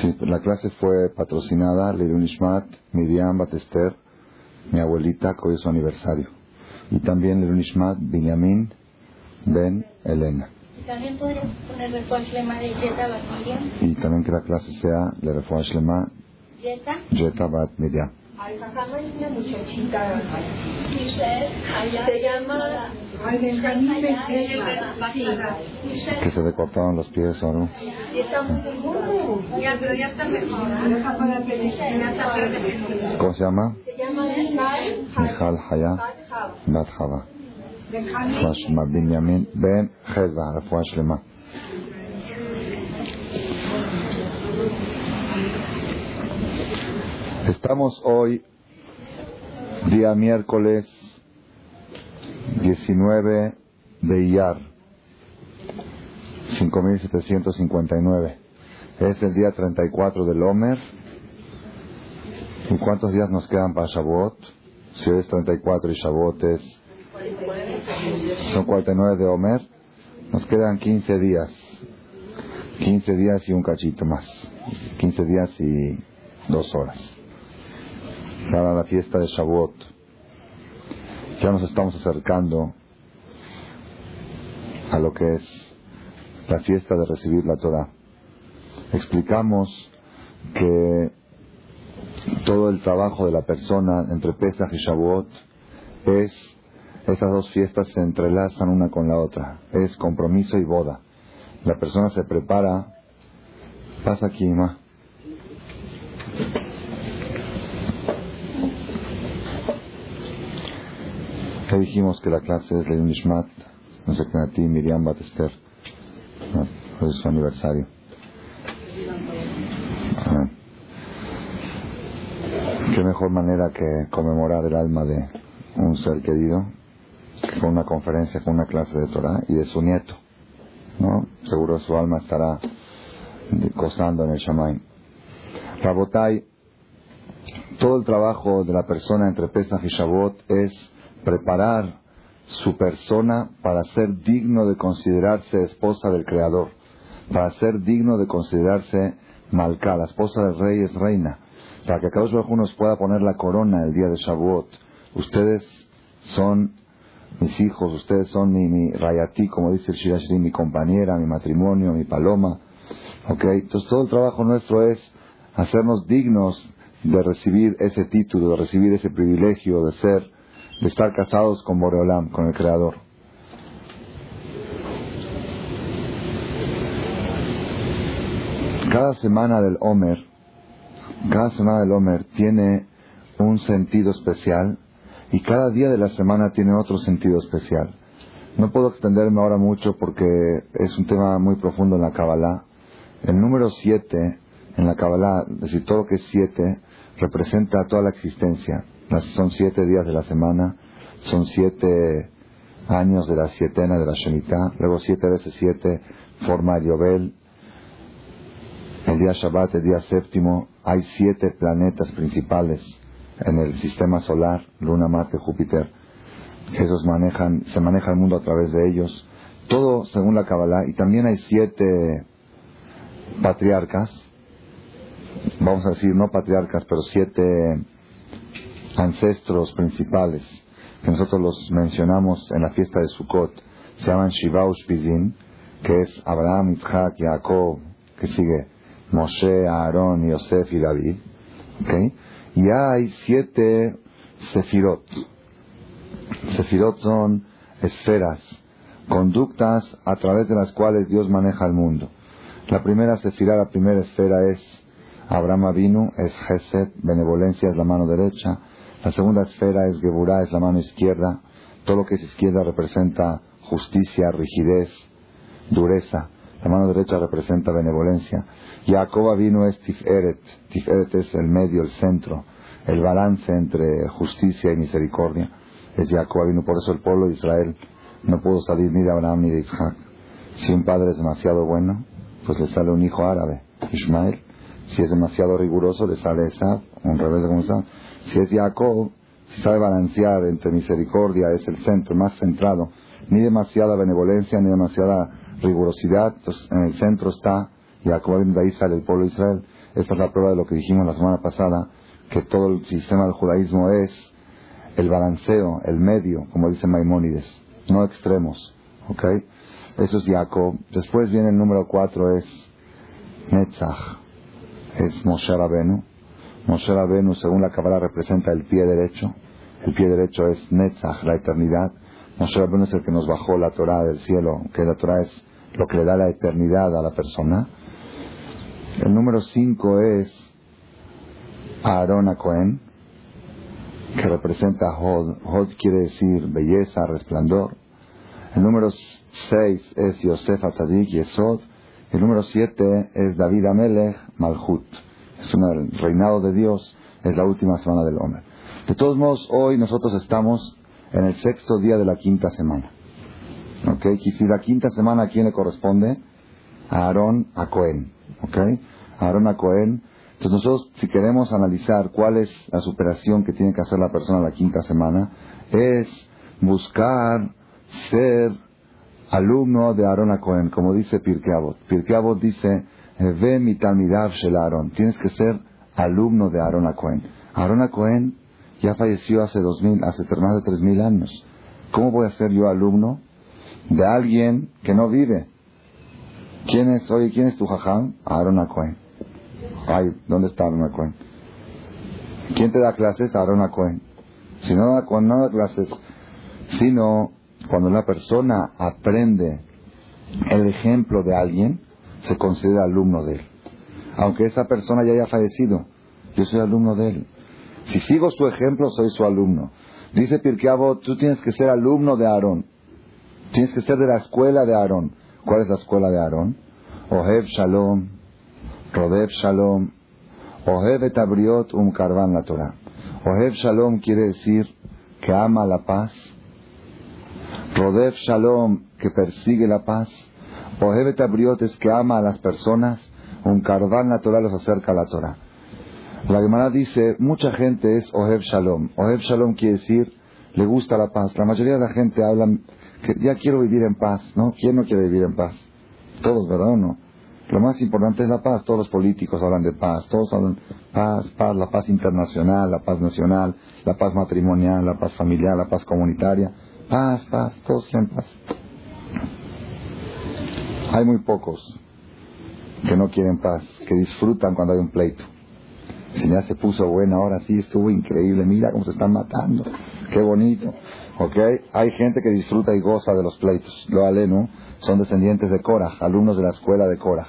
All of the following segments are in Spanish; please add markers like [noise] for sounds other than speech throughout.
Sí, la clase fue patrocinada Leilun Ishmat, Miriam Batester, mi abuelita, que hoy es su aniversario. Y también Leilun Ishmat, Benjamin Ben Elena. También podríamos poner refuerzo lema de Jetta Bat Miriam. Y también que la clase sea de Refuah Shlema. Jeta Bat Miriam. Ay, Se llama. Que se le cortaron los pies o no. Ya, pero ya está mejor. ¿ah? ¿Cómo se llama? Se llama Haya Bat Hava. Ben Yamin Ben Estamos hoy, día miércoles 19 de Iyar, 5759. Es el día 34 del Omer. ¿Y cuántos días nos quedan para Shavuot? Si hoy es 34 y Shavuot es son 49 de Homer, nos quedan 15 días. 15 días y un cachito más. 15 días y dos horas. Para la fiesta de Shavuot. Ya nos estamos acercando a lo que es la fiesta de recibir la Torah. Explicamos que todo el trabajo de la persona entre Pesach y Shavuot es esas dos fiestas se entrelazan una con la otra. Es compromiso y boda. La persona se prepara. Pasa aquí, ma. Ya dijimos que la clase es Leon Ishmat, no sé qué a ti, Miriam Batester. No, es su aniversario. Ah. Qué mejor manera que conmemorar el alma de un ser querido con una conferencia, con una clase de Torah y de su nieto. ¿no? Seguro su alma estará gozando en el Shamaim. Rabotai, todo el trabajo de la persona entre Pesach y Shavuot es preparar su persona para ser digno de considerarse esposa del Creador, para ser digno de considerarse Malká, la esposa del rey es reina, para que cada uno nos pueda poner la corona el día de Shavuot. Ustedes son mis hijos, ustedes son mi, mi rayatí, como dice el Shirashri, mi compañera, mi matrimonio, mi paloma. ¿Ok? Entonces todo el trabajo nuestro es hacernos dignos de recibir ese título, de recibir ese privilegio de ser, de estar casados con Boreolam, con el Creador. Cada semana del Omer, cada semana del Omer tiene un sentido especial y cada día de la semana tiene otro sentido especial. No puedo extenderme ahora mucho porque es un tema muy profundo en la Kabbalah. El número 7 en la Kabbalah, es decir, todo lo que es 7, representa toda la existencia. Son siete días de la semana, son siete años de la sietena de la Shemitah, luego siete veces siete forma el Yobel. El día Shabbat, el día séptimo, hay siete planetas principales en el sistema solar, Luna, Marte, Júpiter, esos manejan, se maneja el mundo a través de ellos. Todo según la Kabbalah. Y también hay siete patriarcas, vamos a decir no patriarcas, pero siete ancestros principales, que nosotros los mencionamos en la fiesta de Sukkot. Se llaman Shiva Ushpizin, que es Abraham, Isaac, Jacob, que sigue Moshe, Aarón, Yosef y David. ¿okay? Y hay siete sefirot. Sefirot son esferas, conductas a través de las cuales Dios maneja el mundo. La primera sefira, la primera esfera es Abraham Avinu, es Gesed, benevolencia es la mano derecha. La segunda esfera es Geburah, es la mano izquierda. Todo lo que es izquierda representa justicia, rigidez, dureza. La mano derecha representa benevolencia. Jacob vino es Tiferet. Tiferet es el medio, el centro, el balance entre justicia y misericordia. Es Jacob vino. Por eso el pueblo de Israel no pudo salir ni de Abraham ni de Isaac. Si un padre es demasiado bueno, pues le sale un hijo árabe, Ismael. Si es demasiado riguroso, le sale Esab, un rebelde como Esab. Si es Jacob, si sabe balancear entre misericordia, es el centro, más centrado. Ni demasiada benevolencia, ni demasiada rigurosidad. En el centro está Jacob, de ahí sale el pueblo de Israel. esta es la prueba de lo que dijimos la semana pasada, que todo el sistema del judaísmo es el balanceo, el medio, como dice Maimónides, no extremos. ¿Ok? Eso es Jacob. Después viene el número cuatro, es Netzach. Es Moshe Rabenu. Moshe Rabenu, según la Kabbalah, representa el pie derecho. El pie derecho es Netzach, la eternidad. Moshe Rabenu es el que nos bajó la Torah del cielo, que la Torah es lo que le da la eternidad a la persona. El número cinco es Aarón Cohen, que representa Hod. Hod quiere decir belleza, resplandor. El número 6 es Yosef Atzadik, Yesod. El número 7 es David Amelech, Malhut. Es el reinado de Dios, es la última semana del hombre. De todos modos, hoy nosotros estamos en el sexto día de la quinta semana. ¿Ok? Y si la quinta semana, ¿a quién le corresponde? A Aarón, a Cohen. ¿Ok? A Aarón, a Cohen. Entonces nosotros, si queremos analizar cuál es la superación que tiene que hacer la persona la quinta semana, es buscar ser alumno de Aarón Cohen, como dice. Pirkei Avot dice, ve mi shel Aaron. Tienes que ser alumno de Aarón Cohen. Aarón Cohen ya falleció hace dos mil, hace más de tres mil años. ¿Cómo voy a ser yo alumno de alguien que no vive? ¿Quién es, oye, quién es tu jajam? Aarón Cohen. Ay, ¿dónde está Aarón Cohen? ¿Quién te da clases? Aarón Cohen. Si no da, no da clases, sino cuando una persona aprende el ejemplo de alguien, se considera alumno de él. Aunque esa persona ya haya fallecido, yo soy alumno de él. Si sigo su ejemplo, soy su alumno. Dice Pirkeabo, tú tienes que ser alumno de Aarón. Tienes que ser de la escuela de Aarón. ¿Cuál es la escuela de Aarón? Ohev Shalom, Rodev Shalom, Ohev et um karvan la Torah. Ohev Shalom quiere decir que ama la paz Rodef Shalom, que persigue la paz. Ohevet Abriot es que ama a las personas. Un carván natural los acerca a la Torah. La Gemara dice, mucha gente es Ohev Shalom. Ohev Shalom quiere decir, le gusta la paz. La mayoría de la gente habla que ya quiero vivir en paz, ¿no? ¿Quién no quiere vivir en paz? Todos, ¿verdad o no? Lo más importante es la paz. Todos los políticos hablan de paz. Todos hablan paz, paz, la paz internacional, la paz nacional, la paz matrimonial, la paz familiar, la paz comunitaria. Paz, paz, todos quieren paz. Hay muy pocos que no quieren paz, que disfrutan cuando hay un pleito. Si ya se puso buena, ahora sí estuvo increíble, mira cómo se están matando, qué bonito. ¿Ok? Hay gente que disfruta y goza de los pleitos. Lo aleno son descendientes de Korah, alumnos de la escuela de Korah.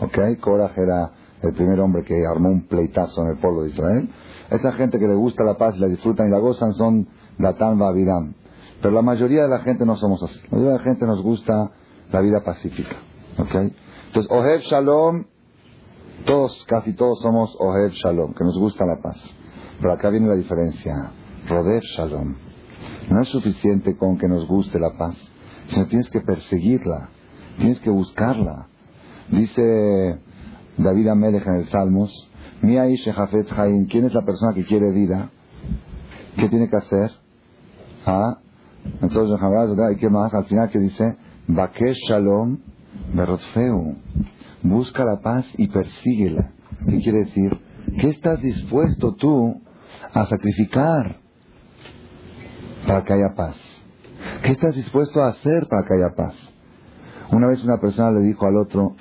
¿Ok? Korah era el primer hombre que armó un pleitazo en el pueblo de Israel. Esa gente que le gusta la paz la disfrutan y la gozan son Datán Babiram. Pero la mayoría de la gente no somos así. La mayoría de la gente nos gusta la vida pacífica. ¿Ok? Entonces, Ohev Shalom, todos, casi todos somos Ohev Shalom, que nos gusta la paz. Pero acá viene la diferencia. Rodev Shalom. No es suficiente con que nos guste la paz, sino tienes que perseguirla, tienes que buscarla. Dice David Amelech en el Salmos, ¿quién es la persona que quiere vida? ¿Qué tiene que hacer? ¿Ah? Entonces, ¿y qué más? Al final que dice, Bakesh Shalom Berotfeu. Busca la paz y persíguela. ¿Qué quiere decir? ¿Qué estás dispuesto tú a sacrificar para que haya paz? ¿Qué estás dispuesto a hacer para que haya paz? Una vez una persona le dijo al otro,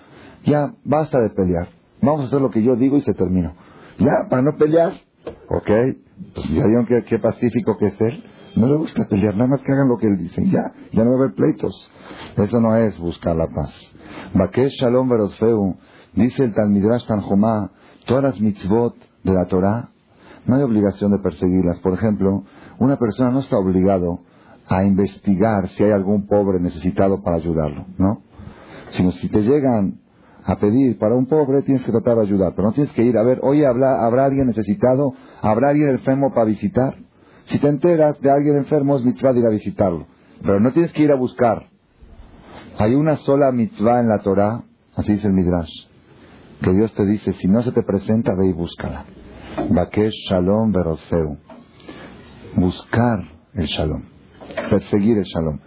ya, basta de pelear. Vamos a hacer lo que yo digo y se terminó. Ya, para no pelear. ¿Ok? Pues ya vieron qué pacífico que es él. No le gusta pelear, nada más que hagan lo que él dice. Ya, ya no va a haber pleitos. Eso no es buscar la paz. Bakesh Shalom Verosfeu, dice el Talmidrash Tanjomá, todas las mitzvot de la Torah, no hay obligación de perseguirlas. Por ejemplo, una persona no está obligado a investigar si hay algún pobre necesitado para ayudarlo, ¿no? Sino si te llegan a pedir para un pobre, tienes que tratar de ayudar. Pero no tienes que ir a ver, oye, ¿habrá alguien necesitado? ¿Habrá alguien enfermo para visitar? Si te enteras de alguien enfermo, es mitzvah de ir a visitarlo. Pero no tienes que ir a buscar. Hay una sola mitzvah en la Torah, así dice el Midrash, que Dios te dice, si no se te presenta, ve y búscala. Bakesh Shalom Berosfeu. Buscar el Shalom. Perseguir el Shalom.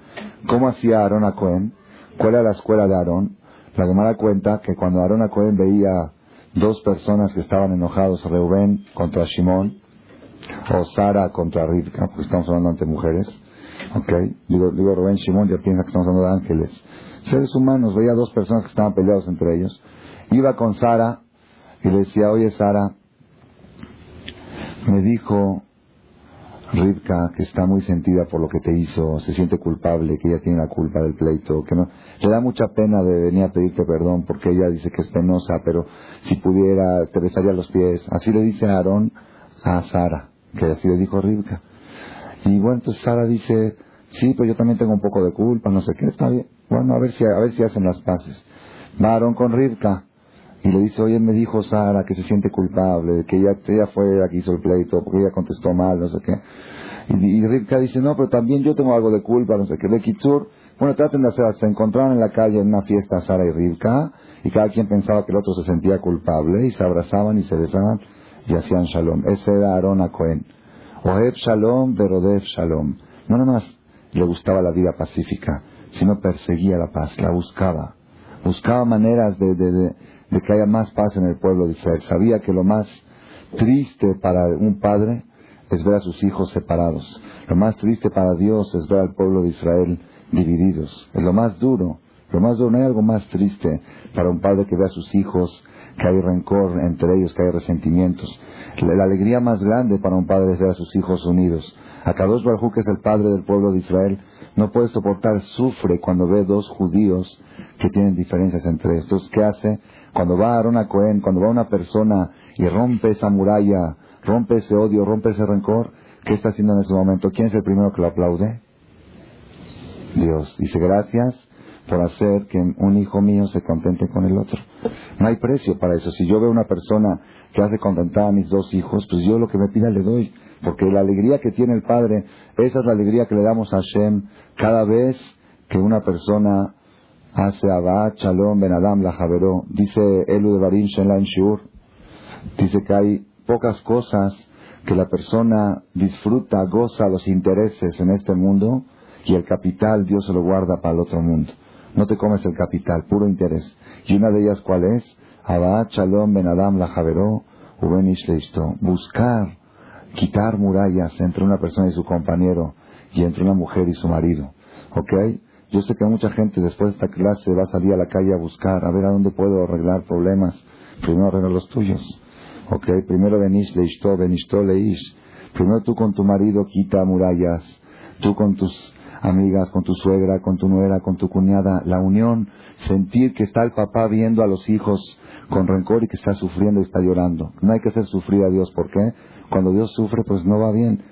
¿Cómo hacía Aarón a Cohen? ¿Cuál era la escuela de Aarón? La Gemara cuenta que cuando Aarón a Cohen veía dos personas que estaban enojados, Reubén contra Shimón, o Sara contra Rivka, porque estamos hablando ante mujeres. ¿Ok? Digo, digo Rubén Shimón, ya piensa que estamos hablando de ángeles. Seres humanos, veía dos personas que estaban peleados entre ellos. Iba con Sara y le decía, oye Sara, me dijo Rivka que está muy sentida por lo que te hizo, se siente culpable, que ella tiene la culpa del pleito, que no, le da mucha pena de venir a pedirte perdón porque ella dice que es penosa, pero si pudiera te besaría los pies. Así le dice Aarón a Sara, que así le dijo Rivka. Y bueno, entonces Sara dice, sí, pero yo también tengo un poco de culpa, no sé qué, está bien. Bueno, a ver si, a ver si hacen las paces. Va Aarón con Rivka y le dice, oye, me dijo Sara que se siente culpable, que ella, ella fue la que hizo el pleito, porque ella contestó mal, no sé qué. Y, y Rivka dice, no, pero también yo tengo algo de culpa, no sé qué. Bekitsur, bueno, traten de hacer, se encontraron en la calle en una fiesta Sara y Rivka, y cada quien pensaba que el otro se sentía culpable, y se abrazaban y se besaban, y hacían shalom. Ese era Aarón a Cohen. Oheb shalom, verodev shalom. No nada más le gustaba la vida pacífica, sino perseguía la paz, la buscaba. Buscaba maneras de, de que haya más paz en el pueblo de Israel. Sabía que lo más triste para un padre es ver a sus hijos separados. Lo más triste para Dios es ver al pueblo de Israel divididos. Es lo más duro. Lo más duro, no hay algo más triste para un padre que ve a sus hijos, que hay rencor entre ellos, que hay resentimientos. La, alegría más grande para un padre es ver a sus hijos unidos. Akadosh Baruj que es el padre del pueblo de Israel, no puede soportar, sufre cuando ve dos judíos que tienen diferencias entre ellos. Entonces, ¿qué hace? Cuando va Aaron a Cohen, cuando va una persona y rompe esa muralla, rompe ese odio, rompe ese rencor, ¿qué está haciendo en ese momento? ¿Quién es el primero que lo aplaude? Dios. Dice, gracias por hacer que un hijo mío se contente con el otro. No hay precio para eso. Si yo veo una persona que hace contentar a mis dos hijos, pues yo lo que me pida le doy. Porque la alegría que tiene el Padre, esa es la alegría que le damos a Hashem cada vez que una persona hace Abba, Shalom, Ben Adam, la Javeró. Dice Elu de Barim Shenlaim Shiur. Dice que hay pocas cosas que la persona disfruta, goza los intereses en este mundo y el capital Dios se lo guarda para el otro mundo. No te comes el capital, puro interés. Y una de ellas, ¿cuál es? Abba, Shalom, Ben Adam, la Javeró. Buscar, quitar murallas entre una persona y su compañero y entre una mujer y su marido. ¿Ok? Yo sé que mucha gente después de esta clase va a salir a la calle a buscar, a ver a dónde puedo arreglar problemas. Primero arreglar los tuyos. ¿Ok? Primero venish leishto, benishto leish. Primero tú con tu marido quita murallas. Tú con tus amigas, con tu suegra, con tu nuera, con tu cuñada. La unión, sentir que está el papá viendo a los hijos con rencor y que está sufriendo y está llorando. No hay que hacer sufrir a Dios. ¿Por qué? Cuando Dios sufre, pues no va bien.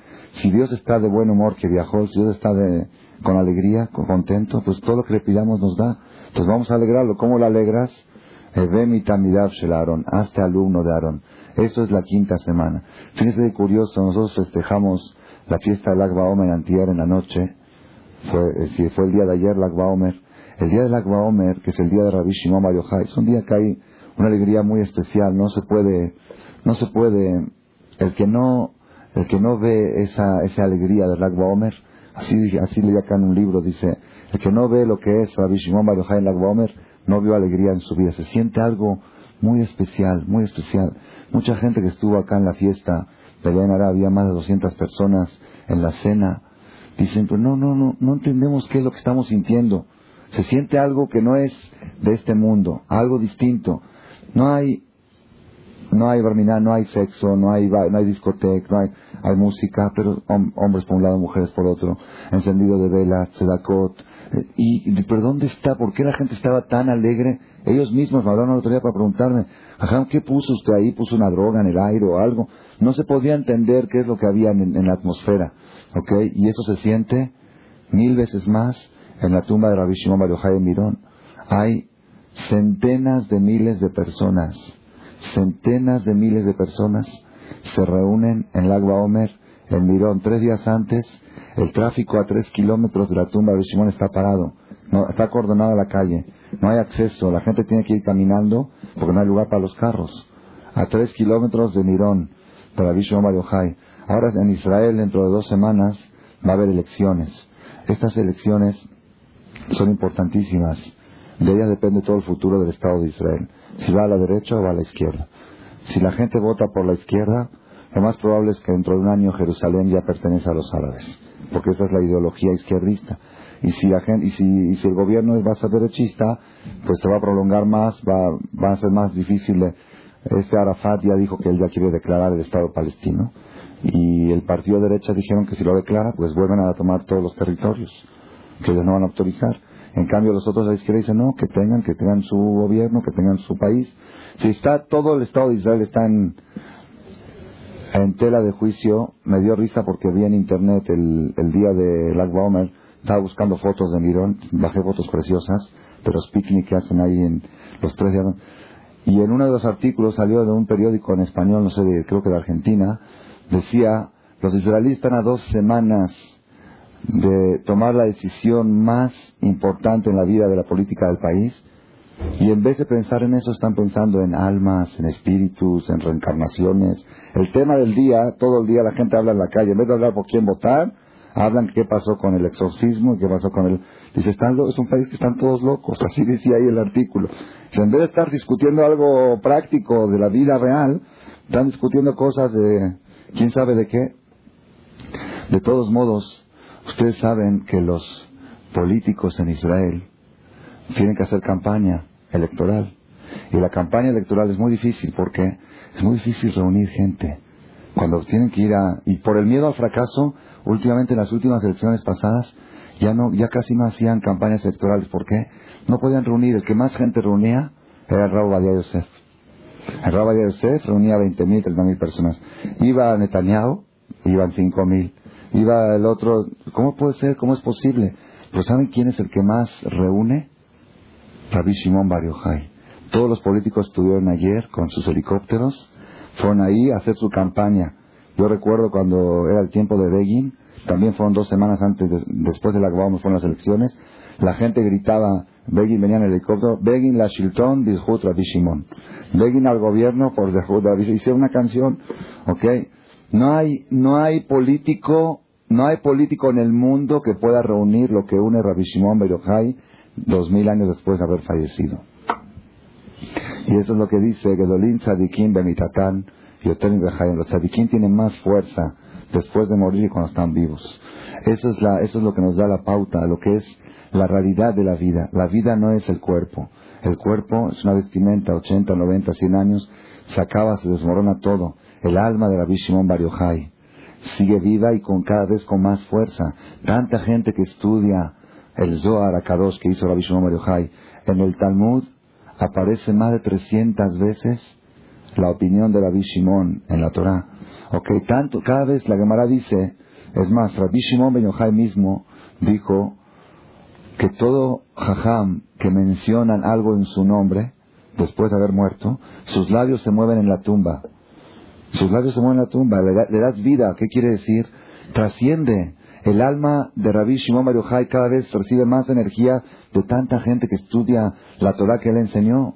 Si Dios está de buen humor que viajó, si Dios está de, con alegría, con contento, pues todo lo que le pidamos nos da. Entonces vamos a alegrarlo. ¿Cómo lo alegras? Hazte alumno de Aarón. Eso es la quinta semana. Fíjense de curioso, nosotros festejamos la fiesta del Agba Omer en la noche. Fue, si fue el día de ayer, el Agba Omer. El día del Agba Omer, que es el día de Rabbi Shimon Bar es un día que hay una alegría muy especial. No se puede, no se puede, el que no, el que no ve esa, esa alegría del Agba Omer, así, así leí acá en un libro, dice, el que no ve lo que es Rabbi Shimon Bar en el Agba Omer, no vio alegría en su vida. Se siente algo muy especial, muy especial. Mucha gente que estuvo acá en la fiesta de Benara, había más de 200 personas en la cena. Dicen, pues no, no, no, no entendemos qué es lo que estamos sintiendo. Se siente algo que no es de este mundo, algo distinto. No hay, no hay barminá, no hay sexo, no hay, no hay discoteca, no hay, hay música, pero hom- hombres por un lado, mujeres por otro, encendido de velas, sedacot. Eh, Y, y, ¿pero dónde está? ¿Por qué la gente estaba tan alegre? Ellos mismos me hablaron el otro día para preguntarme, ajá, ¿qué puso usted ahí? ¿Puso una droga en el aire o algo? No se podía entender qué es lo que había en la atmósfera, ¿ok? Y eso se siente mil veces más en la tumba de Rabbi Shimon Bar Yochai en Mirón. Hay centenas de miles de personas, centenas de miles de personas se reúnen en Lagba Omer, en Mirón, tres días antes, el tráfico a tres kilómetros de la tumba de Rabbi Shimon está parado, no, está acordonada la calle, no hay acceso, la gente tiene que ir caminando porque no hay lugar para los carros. A tres kilómetros de Mirón, de Rabbi Shimon Bar. Ahora en Israel, dentro de dos semanas, va a haber elecciones. Estas elecciones son importantísimas. De ellas depende todo el futuro del Estado de Israel. si va a la derecha o va a la izquierda. Si la gente vota por la izquierda, lo más probable es que dentro de un año Jerusalén ya pertenece a los árabes, porque esa es la ideología izquierdista. Y si, la gente, y si, el gobierno es más derechista, pues se va a prolongar más, va, va a ser más difícil. Este Arafat ya dijo que él ya quiere declarar el Estado palestino. Y el partido de derecha dijeron que si lo declara, pues vuelven a tomar todos los territorios, que ellos no van a autorizar. En cambio, los otros de la izquierda dicen no, que tengan, que tengan su gobierno, que tengan su país. Si está todo el Estado de Israel está en, en tela de juicio, me dio risa porque vi en internet el, día de Lag Baumer, estaba buscando fotos de Mirón, bajé fotos preciosas de los picnics que hacen ahí en los tres días. Y en uno de los artículos salió de un periódico en español, no sé, de, creo que de Argentina, decía, los israelíes están a dos semanas de tomar la decisión más importante en la vida de la política del país y en vez de pensar en eso están pensando en almas, en espíritus, en reencarnaciones. El tema del día, todo el día la gente habla en la calle, en vez de hablar por quién votar, hablan qué pasó con el exorcismo y qué pasó con el... Dice, están, es un país que están todos locos, así decía ahí el artículo. en vez de estar discutiendo algo práctico de la vida real, están discutiendo cosas de quién sabe de qué. De todos modos, ustedes saben que los políticos en Israel tienen que hacer campaña electoral. Y la campaña electoral es muy difícil porque es muy difícil reunir gente. Cuando tienen que ir a... Y por el miedo al fracaso, últimamente en las últimas elecciones pasadas, ya, no, ya casi no hacían campañas electorales. ¿Por qué? No podían reunir. El que más gente reunía era Raúl Badia Yosef. El Badia Yosef reunía 20.000, 30.000 personas. Iba Netanyahu, iban 5.000. Iba el otro... ¿Cómo puede ser? ¿Cómo es posible? Pues ¿saben quién es el que más reúne? Rabbi Shimon Bar Yochai. Todos los políticos estuvieron ayer con sus helicópteros, fueron ahí a hacer su campaña. Yo recuerdo cuando era el tiempo de Begin, también fueron dos semanas antes, después de la que vamos fueron las elecciones, la gente gritaba, Begin venía en el helicóptero, Begin la Shilton, Bizhut Rabbi Shimon. Begin al gobierno por Zehut Rabbi Hicieron una canción, ¿ok? No hay, no hay político, no hay político en el mundo que pueda reunir lo que une Rabbi Shimon Bar Yochai dos mil años después de haber fallecido. Y eso es lo que dice Gedolin Tzadikim Bemitatán y Los Tzadikim tienen más fuerza después de morir y cuando están vivos. Eso es, la, eso es lo que nos da la pauta, lo que es la realidad de la vida. La vida no es el cuerpo. El cuerpo es una vestimenta, 80, 90, 100 años, se acaba, se desmorona todo. El alma de la Shimon Bar sigue viva y con cada vez con más fuerza. Tanta gente que estudia el Zohar Akadosh que hizo Rabbi Shimon Yochai, en el Talmud aparece más de 300 veces la opinión de Rabbi Shimon en la Torah. Ok, tanto, cada vez la Gemara dice, es más, Rabbi Shimon Ben mismo dijo que todo jajam que mencionan algo en su nombre, después de haber muerto, sus labios se mueven en la tumba. Sus labios se mueven en la tumba, le das vida, ¿qué quiere decir? Trasciende. El alma de Rabbi Shimon Bar cada vez recibe más energía de tanta gente que estudia la Torah que él enseñó.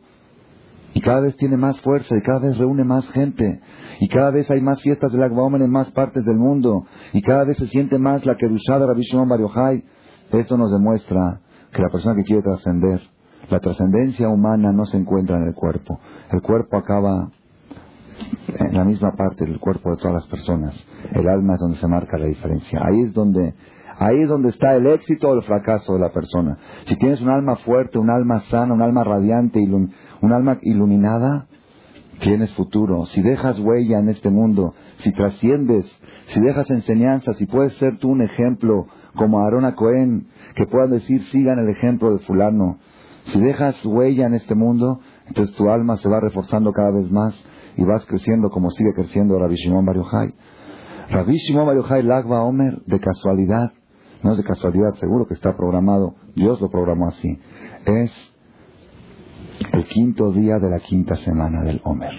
Y cada vez tiene más fuerza y cada vez reúne más gente. Y cada vez hay más fiestas de Lag en más partes del mundo. Y cada vez se siente más la Kedushá de Rabbi Shimon Bar Eso nos demuestra que la persona que quiere trascender, la trascendencia humana no se encuentra en el cuerpo. El cuerpo acaba en la misma parte del cuerpo de todas las personas. El alma es donde se marca la diferencia. Ahí es donde, ahí es donde está el éxito o el fracaso de la persona. Si tienes un alma fuerte, un alma sana, un alma radiante, un alma iluminada, tienes futuro. Si dejas huella en este mundo, si trasciendes, si dejas enseñanza, si puedes ser tú un ejemplo como Aarón Cohen, que puedan decir sigan el ejemplo de fulano. Si dejas huella en este mundo, entonces tu alma se va reforzando cada vez más y vas creciendo como sigue creciendo Rabbi Shimon Bar Yochai. Rabbi Shimon Bar Lagba Omer de casualidad, no es de casualidad, seguro que está programado, Dios lo programó así. Es el quinto día de la quinta semana del Omer.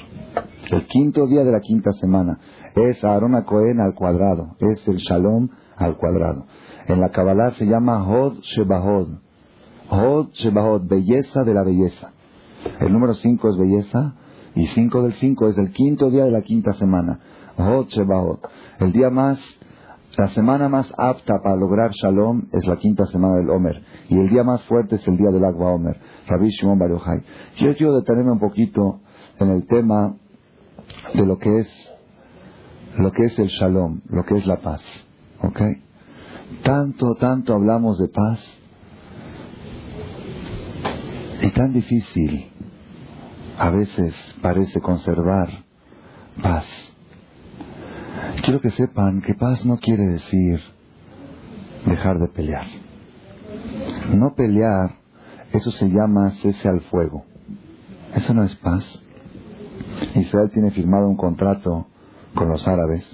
El quinto día de la quinta semana es Aarón Cohen al cuadrado, es el Shalom al cuadrado. En la Kabbalah se llama Hod Shebahod. Hod Shebahod, belleza de la belleza. El número cinco es belleza, y 5 del 5 es el quinto día de la quinta semana. El día más La semana más apta para lograr Shalom es la quinta semana del Omer. Y el día más fuerte es el día del Agua Omer. Rabbi Shimon Bar Yochai. Yo quiero detenerme un poquito en el tema de lo que es lo que es el Shalom, lo que es la paz. ¿Ok? Tanto, tanto hablamos de paz y tan difícil a veces parece conservar paz. Quiero que sepan que paz no quiere decir dejar de pelear. No pelear, eso se llama cese al fuego. Eso no es paz. Israel tiene firmado un contrato con los árabes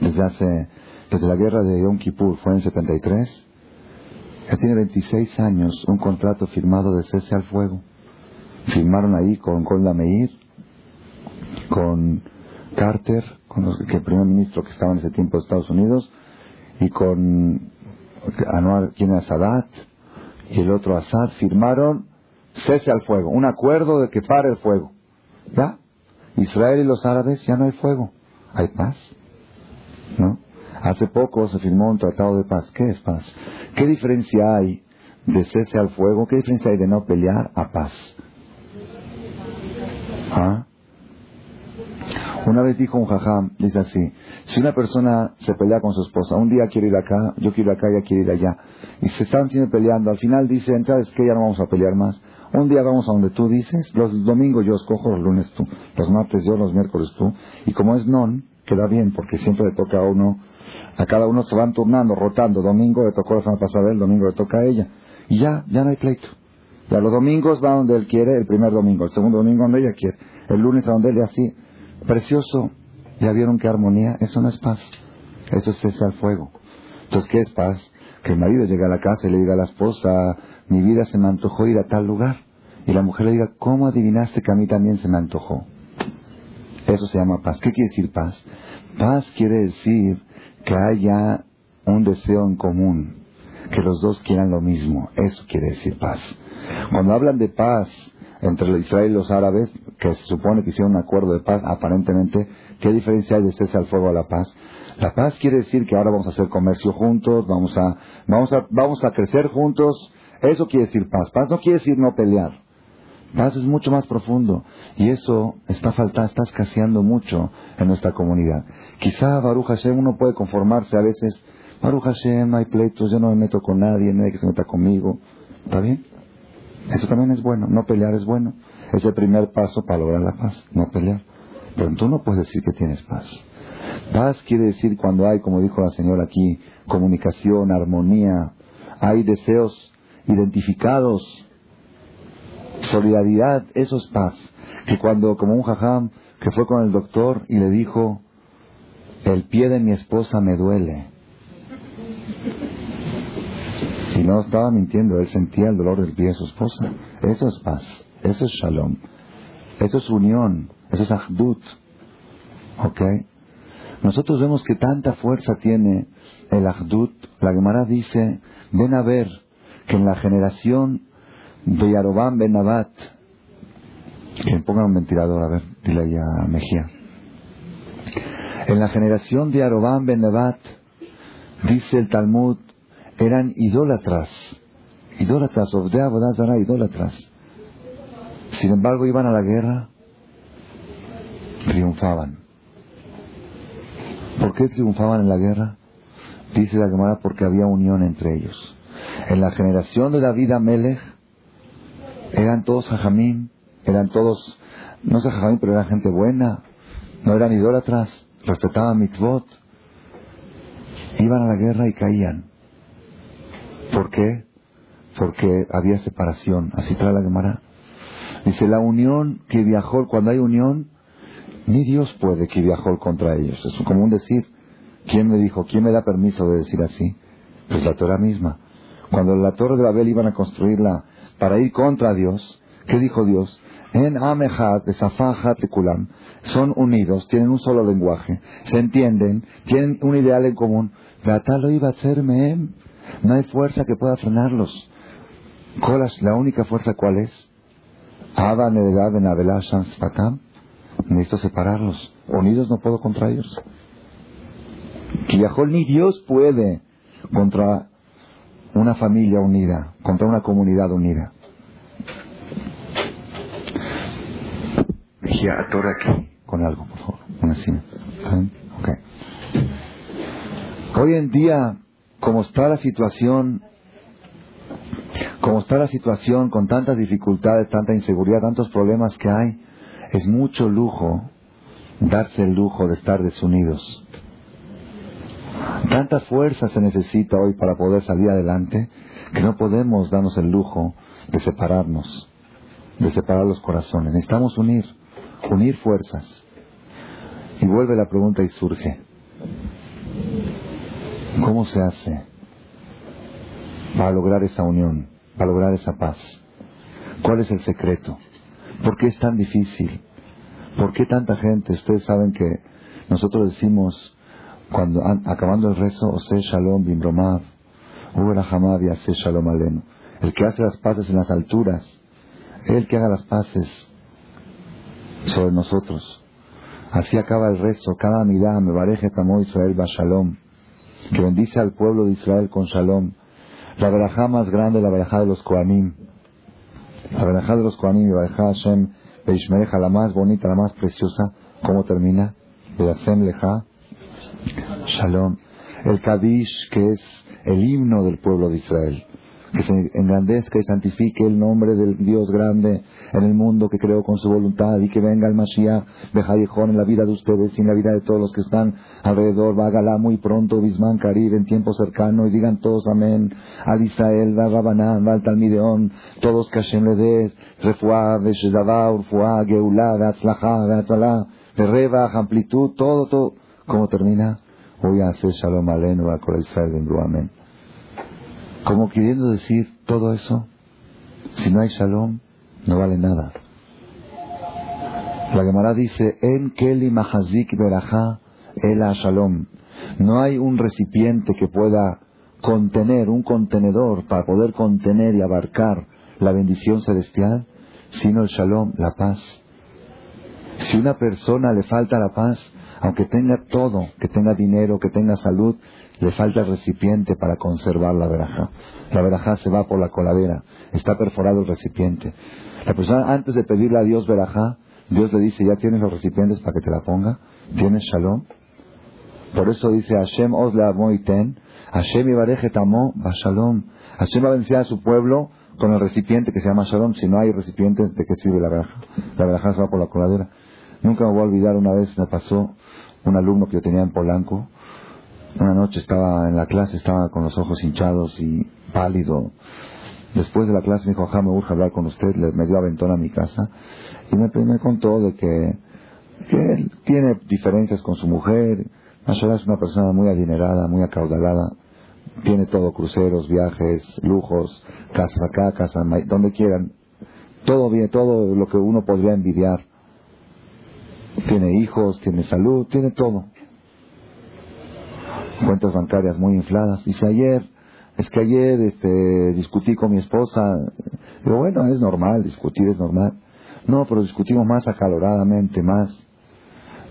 desde hace, desde la guerra de Yom Kippur, fue en 73. Ya tiene 26 años un contrato firmado de cese al fuego. Firmaron ahí con Golda Meir, con Carter, con el primer ministro que estaba en ese tiempo de Estados Unidos, y con Anwar, quien era Sadat, y el otro Assad, firmaron cese al fuego, un acuerdo de que pare el fuego. ¿Ya? Israel y los árabes ya no hay fuego, hay paz. ¿No? Hace poco se firmó un tratado de paz. ¿Qué es paz? ¿Qué diferencia hay de cese al fuego? ¿Qué diferencia hay de no pelear a paz? ¿Ah? Una vez dijo un jajam, dice así, si una persona se pelea con su esposa, un día quiere ir acá, yo quiero ir acá, ella quiere ir allá, y se están siempre peleando, al final dicen, ¿sabes qué? Ya no vamos a pelear más. Un día vamos a donde tú dices, los domingos yo escojo, los lunes tú, los martes yo, los miércoles tú, y como es non, queda bien, porque siempre le toca a uno, a cada uno se van turnando, rotando, domingo le tocó la semana pasada el domingo le toca a ella, y ya, ya no hay pleito. Ya los domingos va donde él quiere, el primer domingo, el segundo domingo donde ella quiere, el lunes a donde él y así. Precioso, ¿ya vieron qué armonía? Eso no es paz, eso es cese al fuego. Entonces, ¿qué es paz? Que el marido llegue a la casa y le diga a la esposa, mi vida se me antojó ir a tal lugar. Y la mujer le diga, ¿cómo adivinaste que a mí también se me antojó? Eso se llama paz. ¿Qué quiere decir paz? Paz quiere decir que haya un deseo en común, que los dos quieran lo mismo. Eso quiere decir paz. Cuando hablan de paz entre Israel y los árabes, que se supone que hicieron un acuerdo de paz, aparentemente, ¿qué diferencia hay de cese al fuego a la paz? La paz quiere decir que ahora vamos a hacer comercio juntos, vamos a, vamos a, vamos a crecer juntos. Eso quiere decir paz. Paz no quiere decir no pelear. Paz es mucho más profundo. Y eso está faltando, está escaseando mucho en nuestra comunidad. Quizá Baruch Hashem uno puede conformarse a veces. Baruch Hashem, hay pleitos, yo no me meto con nadie, nadie que se meta conmigo. ¿Está bien? Eso también es bueno. No pelear es bueno. Es el primer paso para lograr la paz, no pelear. Pero tú no puedes decir que tienes paz. Paz quiere decir cuando hay, como dijo la señora aquí, comunicación, armonía, hay deseos identificados, solidaridad, eso es paz. Que cuando, como un jajam que fue con el doctor y le dijo, el pie de mi esposa me duele. Y no estaba mintiendo, él sentía el dolor del pie de su esposa. Eso es paz, eso es shalom, eso es unión, eso es ahdut. ¿Ok? Nosotros vemos que tanta fuerza tiene el ahdut. La Gemara dice, ven a ver que en la generación de Yarobam Ben Nabat, que pongan un ventilador, a ver, dile ahí a Mejía. En la generación de Yarobam Ben Nabat, dice el Talmud, eran idólatras, idólatras, Obdea Bodazara, idólatras. Sin embargo, iban a la guerra, triunfaban. ¿Por qué triunfaban en la guerra? Dice la Gemara porque había unión entre ellos. En la generación de David Amelech eran todos jajamín, eran todos, no sé jajamín, pero eran gente buena, no eran idólatras, respetaban mitzvot, iban a la guerra y caían. ¿Por qué? Porque había separación, así trae la Gemara. Dice, la unión que viajó, cuando hay unión, ni Dios puede que viajó contra ellos. Es como un decir. ¿Quién me dijo? ¿Quién me da permiso de decir así? Pues la Torah misma. Cuando la torre de Babel iban a construirla para ir contra Dios, ¿qué dijo Dios? En Amejat, Desafajat, Kulam, son unidos, tienen un solo lenguaje, se entienden, tienen un ideal en común. lo iba a ser No hay fuerza que pueda frenarlos. La única fuerza, ¿cuál es? Necesito separarlos. Unidos no puedo contra ellos. Viajó ni Dios puede contra una familia unida, contra una comunidad unida. Atora aquí con algo, por favor. Una cima. Okay. Hoy en día, como está la situación, como está la situación con tantas dificultades, tanta inseguridad, tantos problemas que hay, es mucho lujo darse el lujo de estar desunidos. Tanta fuerza se necesita hoy para poder salir adelante que no podemos darnos el lujo de separarnos, de separar los corazones. Necesitamos unir, unir fuerzas. Y vuelve la pregunta y surge. ¿Cómo se hace para lograr esa unión, para lograr esa paz? ¿Cuál es el secreto? ¿Por qué es tan difícil? ¿Por qué tanta gente? Ustedes saben que nosotros decimos, cuando acabando el rezo, Ose Shalom Bimromav, Uberahamab y Ase Shalom Aleno. El que hace las paces en las alturas, el que haga las paces sobre nosotros. Así acaba el rezo, cada mirada me bareje tamo Israel ba Shalom, que bendice al pueblo de Israel con Shalom. La verajá más grande, la verajá de los Koanim. La verajá de los Koanim, la verajá Hashem, Beishmereja, la más bonita, la más preciosa. ¿Cómo termina? Beasem Leja, Shalom. El Kadish, que es el himno del pueblo de Israel que se engrandezca y santifique el nombre del Dios grande en el mundo que creó con su voluntad y que venga el Mashiach Bejayejón en la vida de ustedes y en la vida de todos los que están alrededor. Vágala muy pronto, Bisman Karir, en tiempo cercano y digan todos amén. Al Israel, va Rabanán, al Talmideón, todos que Hashem le des, Refuá, Veshedavá, Urfuá, Geulá, Veatzlajá, Veatzalá, Reba, amplitud, todo, todo. ¿Cómo termina? Voy a hacer Shalom Aleinu, a Israel, amén. Como queriendo decir todo eso, si no hay shalom, no vale nada. La Gemara dice, en keli mahazik beraja ela shalom. No hay un recipiente que pueda contener, un contenedor para poder contener y abarcar la bendición celestial, sino el shalom, la paz. Si una persona le falta la paz, aunque tenga todo, que tenga dinero, que tenga salud, le falta el recipiente para conservar la veraja. La veraja se va por la coladera, está perforado el recipiente. La persona antes de pedirle a Dios verajá, Dios le dice, ya tienes los recipientes para que te la ponga, tienes shalom. Por eso dice Hashem os la ten, Hashem tamo va shalom. Hashem va a vencer a su pueblo con el recipiente que se llama shalom. Si no hay recipiente, ¿de qué sirve la veraja? La veraja se va por la coladera. Nunca me voy a olvidar, una vez me pasó un alumno que yo tenía en Polanco, una noche estaba en la clase, estaba con los ojos hinchados y pálido. Después de la clase me dijo, ajá, me urge hablar con usted, me dio aventón a mi casa y me, me contó de que, que él tiene diferencias con su mujer. Mashallah es una persona muy adinerada, muy acaudalada. Tiene todo, cruceros, viajes, lujos, casas acá, casas donde quieran. Todo bien, todo lo que uno podría envidiar. Tiene hijos, tiene salud, tiene todo cuentas bancarias muy infladas. Dice ayer, es que ayer este, discutí con mi esposa. Digo, bueno, es normal, discutir es normal. No, pero discutimos más acaloradamente, más.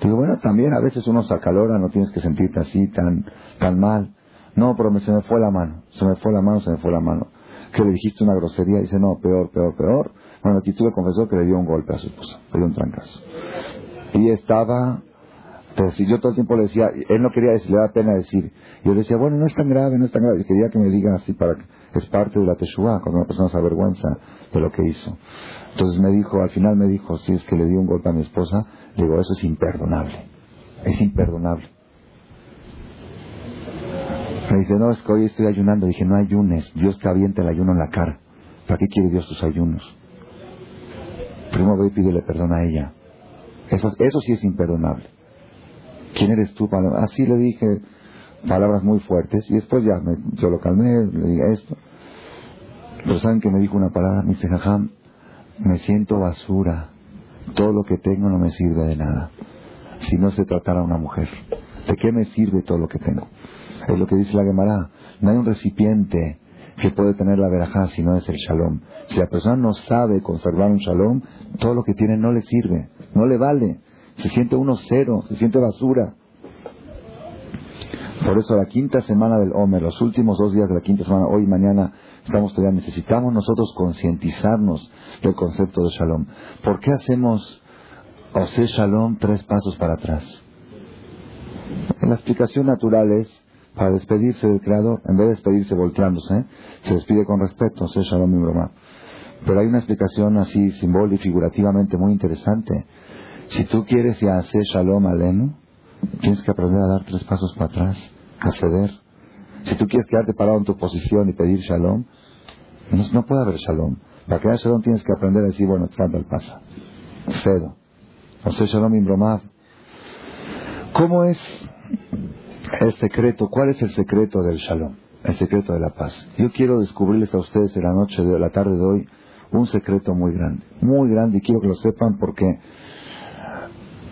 Digo, bueno, también a veces uno se acalora, no tienes que sentirte así tan, tan mal. No, pero me, se me fue la mano, se me fue la mano, se me fue la mano. Que le dijiste una grosería, dice, no, peor, peor, peor. Bueno, aquí tuve confesó que le dio un golpe a su esposa, le dio un trancazo. Y estaba entonces, yo todo el tiempo le decía, él no quería decir, le da pena decir. Yo le decía, bueno, no es tan grave, no es tan grave. Y quería que me diga así para es parte de la teshuva, cuando una persona se avergüenza de lo que hizo. Entonces me dijo, al final me dijo, si es que le dio un golpe a mi esposa, digo, eso es imperdonable. Es imperdonable. Me dice, no, es que hoy estoy ayunando. Dije, no ayunes, Dios te avienta el ayuno en la cara. ¿Para qué quiere Dios tus ayunos? Primero ve y pídele perdón a ella. Eso, eso sí es imperdonable. ¿Quién eres tú? Así le dije palabras muy fuertes y después ya me, yo lo calmé, le dije esto. Pero saben que me dijo una palabra, me dice, Jajam, me siento basura, todo lo que tengo no me sirve de nada. Si no se tratara una mujer, ¿de qué me sirve todo lo que tengo? Es lo que dice la Gemara, no hay un recipiente que puede tener la verajá si no es el shalom. Si la persona no sabe conservar un shalom, todo lo que tiene no le sirve, no le vale. Se siente uno cero, se siente basura. Por eso la quinta semana del Omer, los últimos dos días de la quinta semana, hoy y mañana, estamos todavía, necesitamos nosotros concientizarnos del concepto de Shalom. ¿Por qué hacemos Ose Shalom tres pasos para atrás? La explicación natural es para despedirse del Creador, en vez de despedirse volteándose, se despide con respeto, Ose Shalom y broma. Pero hay una explicación así simbólica y figurativamente muy interesante. Si tú quieres hacer Shalom Alenu, tienes que aprender a dar tres pasos para atrás, a ceder. Si tú quieres quedarte parado en tu posición y pedir Shalom, no, puede haber Shalom. Para crear Shalom tienes que aprender a decir, bueno, trata el pasa. Cedo. Ose Shalom Imbromav. ¿Cómo es el secreto? ¿Cuál es el secreto del Shalom? El secreto de la paz. Yo quiero descubrirles a ustedes en la noche de la tarde de hoy un secreto muy grande, muy grande y quiero que lo sepan porque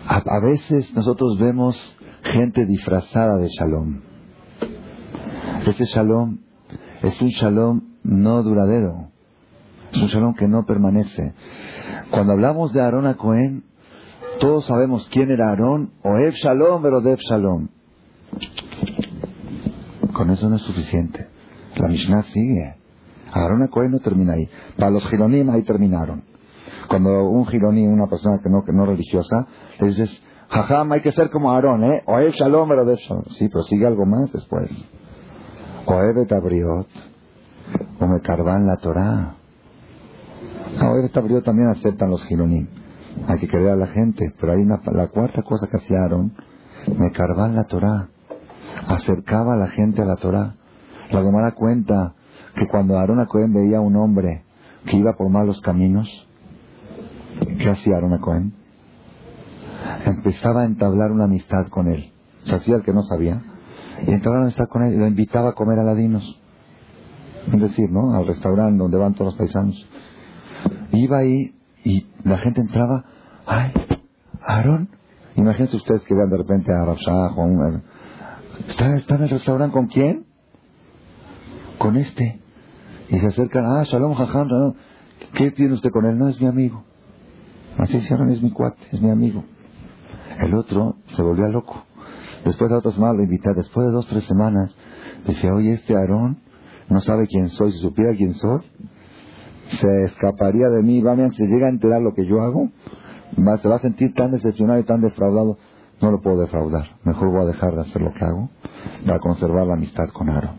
a, veces nosotros vemos gente disfrazada de Shalom. Ese Shalom es un Shalom no duradero, es un Shalom que no permanece. Cuando hablamos de Aarón a Cohen, todos sabemos quién era Aarón, o Shalom, pero Dev Shalom. Con eso no es suficiente. La Mishnah sigue. Aarón a Cohen no termina ahí. Para los Gironim ahí terminaron. Cuando un Gironí, una persona que no, que no religiosa, le dices, jajam, hay que ser como Aarón, ¿eh? O Ev Shalom, pero Dev Shalom. Sí, pero sigue algo más después. O Ev Tabriot, o me la Torah. No, Ev Tabriot también aceptan los Gironim. Hay que creer a la gente, pero hay una, la cuarta cosa que hacía Aarón, me carvan la Torah. Acercaba a la gente a la Torah. La Gemara cuenta que cuando Aarón Cohen veía a un hombre que iba por malos caminos, ¿qué hacía Aarón a Cohen? Empezaba a entablar una amistad con él. Se hacía el que no sabía. Y entraba a amistad con él y lo invitaba a comer aladinos. Es decir, ¿no? Al restaurante donde van todos los paisanos. Iba ahí y la gente entraba. ¡Ay! Aarón. Imagínense ustedes que vean de repente a Rafshah o a un... ¿Está, ¿Está en el restaurante con quién? Con este. Y se acercan, ah, Shalom Jajam. ¿qué tiene usted con él? No, es mi amigo. Así dijeron, es mi cuate, es mi amigo. El otro se volvió loco. Después a otros más lo. Después de dos, tres semanas, decía, oye, este Aarón no sabe quién soy. Si supiera quién soy, se escaparía de mí. Va, se llega a enterar lo que yo hago, va, se va a sentir tan decepcionado y tan defraudado. No lo puedo defraudar. Mejor voy a dejar de hacer lo que hago para conservar la amistad con Aarón.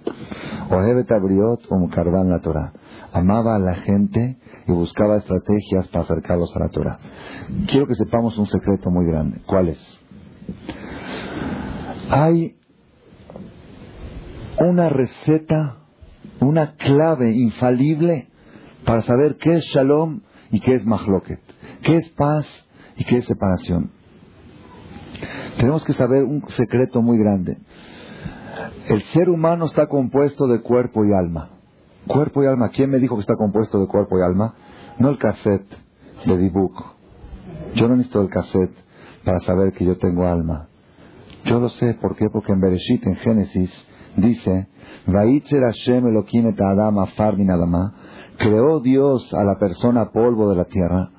Ohebet abriot o Karban la Torah. Amaba a la gente y buscaba estrategias para acercarlos a la Torah. Quiero que sepamos un secreto muy grande. ¿Cuál es? Hay una receta, una clave infalible para saber qué es shalom y qué es mahloket, qué es paz y qué es separación. Tenemos que saber un secreto muy grande. El ser humano está compuesto de cuerpo y alma. Cuerpo y alma. ¿Quién me dijo que está compuesto de cuerpo y alma? No el cassette de dibujo. Yo no necesito el cassette para saber que yo tengo alma. Yo lo sé, ¿por qué? Porque en Bereshit, en Génesis, dice, creó Dios a la persona polvo de la tierra,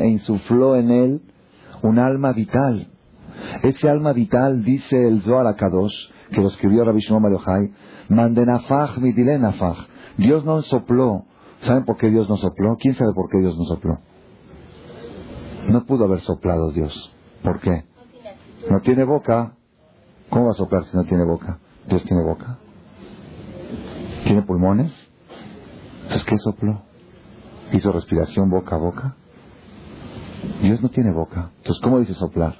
e insufló en él un alma vital. Ese alma vital, dice el Zohar Akadosh, que lo escribió Rabbi Shimon Mandenafach midilenafach. Dios no sopló. ¿Saben por qué Dios no sopló? ¿Quién sabe por qué Dios no sopló? No pudo haber soplado Dios. ¿Por qué? No tiene boca. ¿Cómo va a soplar si no tiene boca? Dios tiene boca. ¿Tiene pulmones? Entonces, ¿qué sopló? ¿Hizo respiración boca a boca? Dios no tiene boca. Entonces, ¿cómo dice soplar?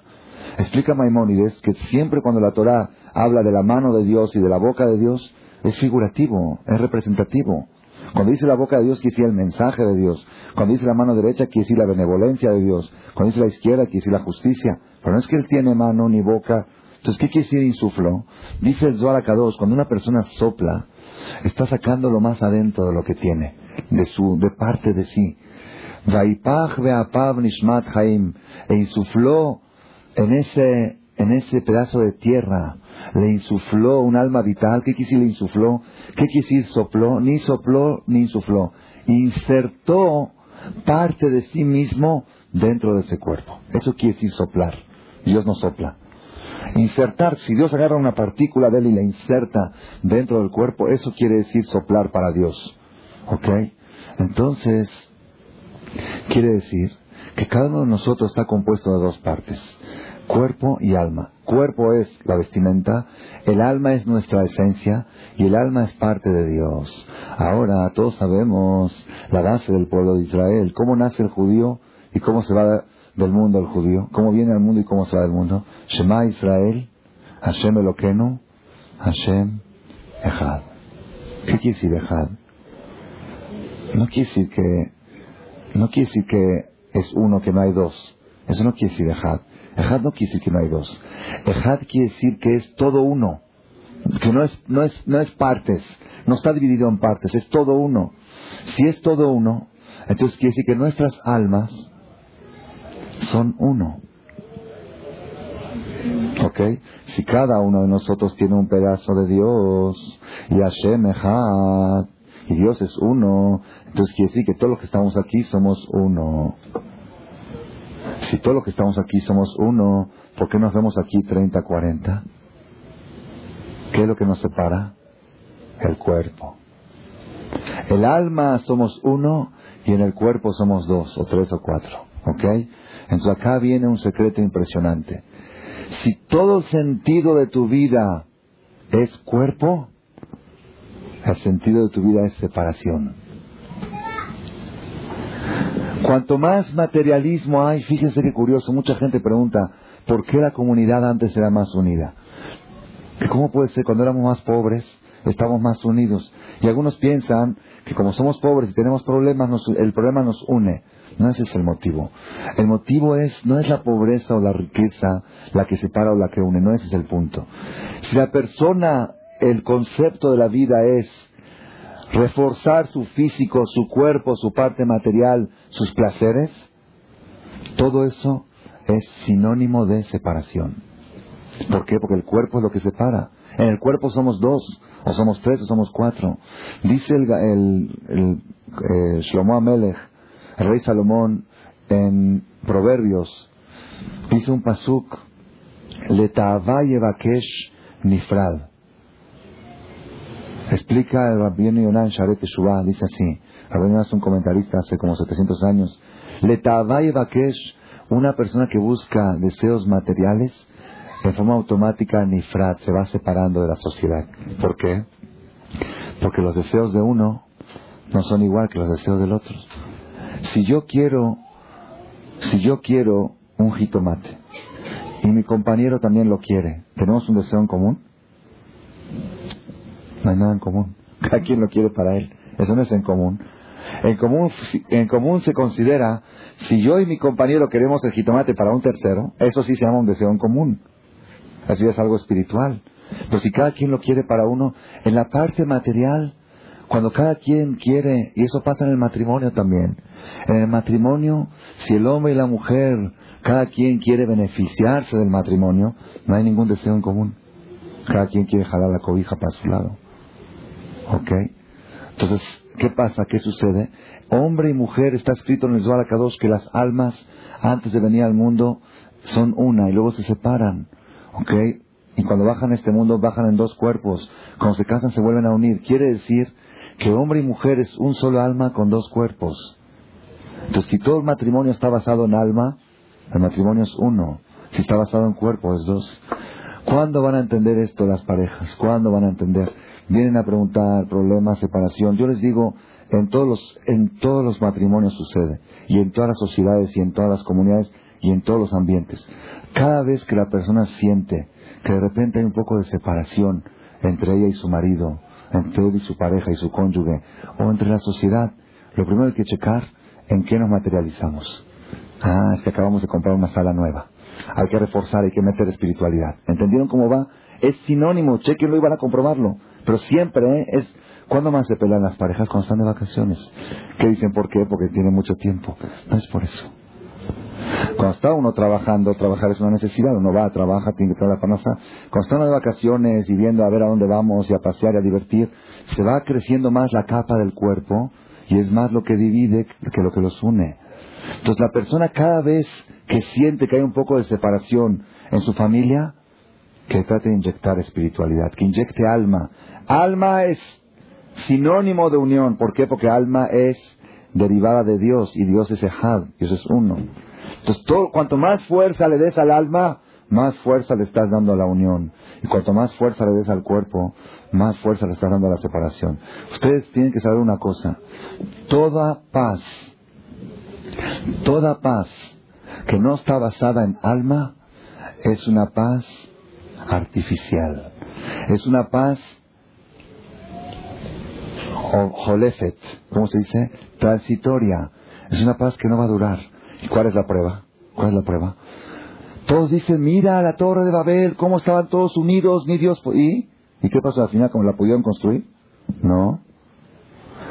Explica Maimónides que siempre cuando la Torah habla de la mano de Dios y de la boca de Dios, es figurativo, es representativo. Cuando dice la boca de Dios, quiere decir el mensaje de Dios. Cuando dice la mano derecha, quiere decir la benevolencia de Dios. Cuando dice la izquierda, quiere decir la justicia. Pero no es que Él tiene mano ni boca. Entonces, ¿qué quiere decir insuflo? Dice el Zohar Akadosh, cuando una persona sopla, está sacando lo más adentro de lo que tiene, de su, de parte de sí. Vaipach ve'apav nishmat haim. E insufló en ese, en ese pedazo de tierra, le insufló un alma vital. ¿Qué decir le insufló? ¿Qué decir sopló? Ni sopló ni insufló. Insertó parte de sí mismo dentro de ese cuerpo. Eso quiere decir soplar. Dios no sopla. Insertar, si Dios agarra una partícula de él y la inserta dentro del cuerpo, eso quiere decir soplar para Dios. ¿Ok? Entonces, quiere decir que cada uno de nosotros está compuesto de dos partes, cuerpo y alma. Cuerpo es la vestimenta, el alma es nuestra esencia y el alma es parte de Dios. Ahora todos sabemos la base del pueblo de Israel, cómo nace el judío y cómo se va del mundo el judío, cómo viene al mundo y cómo se va del mundo. Shema Israel, Hashem Eloquenu, Hashem Echad. ¿Qué quiere decir Echad? No quiere decir que, no quiere decir que es uno que no hay dos. Eso no quiere decir Echad. Ejad no quiere decir que no hay dos. Ejad quiere decir que es todo uno. Que no es, no es, no es partes. No está dividido en partes. Es todo uno. Si es todo uno, entonces quiere decir que nuestras almas son uno. ¿Ok? Si cada uno de nosotros tiene un pedazo de Dios, y Hashem Ejad, y Dios es uno, entonces quiere decir que todos los que estamos aquí somos uno. Si todos los que estamos aquí somos uno, ¿por qué nos vemos aquí 30, 40? ¿Qué es lo que nos separa? El cuerpo. El alma somos uno y en el cuerpo somos dos o tres o cuatro. ¿Ok? Entonces acá viene un secreto impresionante. Si todo el sentido de tu vida es cuerpo, el sentido de tu vida es separación. Cuanto más materialismo hay, fíjense qué curioso, mucha gente pregunta, ¿por qué la comunidad antes era más unida? ¿Cómo puede ser cuando éramos más pobres, estamos más unidos? Y algunos piensan que como somos pobres y tenemos problemas, el problema nos une. No ese es el motivo. El motivo es, no es la pobreza o la riqueza la que separa o la que une, no ese es el punto. Si la persona, el concepto de la vida es reforzar su físico, su cuerpo, su parte material, sus placeres, todo eso es sinónimo de separación. ¿Por qué? Porque el cuerpo es lo que separa. En el cuerpo somos dos, o somos tres, o somos cuatro. Dice el, el, el eh, Shlomo Amelech, el rey Salomón, en Proverbios, dice un pasuk, Letavayevakesh nifrad. Explica el Rabbi Yonan Sharet Teshuvah, dice así. Rabbi es un comentarista hace como 700 años. Letavay Bakesh, una persona que busca deseos materiales, en forma automática, Nifrat, se va separando de la sociedad. ¿Por qué? Porque los deseos de uno no son igual que los deseos del otro. Si yo quiero, si yo quiero un jitomate y mi compañero también lo quiere, ¿tenemos un deseo en común? No hay nada en común. [laughs] Cada quien lo quiere para él. Eso no es en común. En común, en común se considera, si yo y mi compañero queremos el jitomate para un tercero, eso sí se llama un deseo en común. Así es algo espiritual. Pero si cada quien lo quiere para uno, en la parte material, cuando cada quien quiere, y eso pasa en el matrimonio también, en el matrimonio, si el hombre y la mujer, cada quien quiere beneficiarse del matrimonio, no hay ningún deseo en común. Cada quien quiere jalar la cobija para su lado. ¿Ok? Entonces, ¿qué pasa? ¿Qué sucede? Hombre y mujer, está escrito en el Zohar Kadosh que las almas, antes de venir al mundo, son una y luego se separan. ¿Ok? Y cuando bajan a este mundo, bajan en dos cuerpos. Cuando se casan, se vuelven a unir. Quiere decir que hombre y mujer es un solo alma con dos cuerpos. Entonces, si todo el matrimonio está basado en alma, el matrimonio es uno. Si está basado en cuerpo, es dos. ¿Cuándo van a entender esto las parejas? ¿Cuándo van a entender? Vienen a preguntar problemas, separación. Yo les digo, en todos los, en todos los matrimonios sucede, y en todas las sociedades, y en todas las comunidades, y en todos los ambientes. Cada vez que la persona siente que de repente hay un poco de separación entre ella y su marido, entre él y su pareja y su cónyuge, o entre la sociedad, lo primero hay que checar en qué nos materializamos. Ah, es que acabamos de comprar una sala nueva. Hay que reforzar, hay que meter espiritualidad. ¿Entendieron cómo va? Es sinónimo, chequenlo y van a comprobarlo. Pero siempre ¿eh? es... ¿Cuándo más se pelean las parejas cuando están de vacaciones? ¿Qué dicen por qué? Porque tienen mucho tiempo. No es por eso. Cuando está uno trabajando, trabajar es una necesidad, uno va, trabaja, tiene que traer la panasa. Cuando está uno de vacaciones y viendo a ver a dónde vamos y a pasear y a divertir, se va creciendo más la capa del cuerpo y es más lo que divide que lo que los une. Entonces la persona cada vez que siente que hay un poco de separación en su familia, que trate de inyectar espiritualidad, que inyecte alma. Alma es sinónimo de unión. ¿Por qué? Porque alma es derivada de Dios y Dios es Ejad, Dios es uno. Entonces, todo, cuanto más fuerza le des al alma, más fuerza le estás dando a la unión. Y cuanto más fuerza le des al cuerpo, más fuerza le estás dando a la separación. Ustedes tienen que saber una cosa. Toda paz, toda paz que no está basada en alma, es una paz artificial. Es una paz holefet, ¿cómo se dice? Transitoria. Es una paz que no va a durar. ¿Y cuál es la prueba? ¿Cuál es la prueba? Todos dicen, mira la torre de Babel, cómo estaban todos unidos, ni Dios... ¿Y? ¿Y qué pasó al final? ¿Cómo la pudieron construir? No.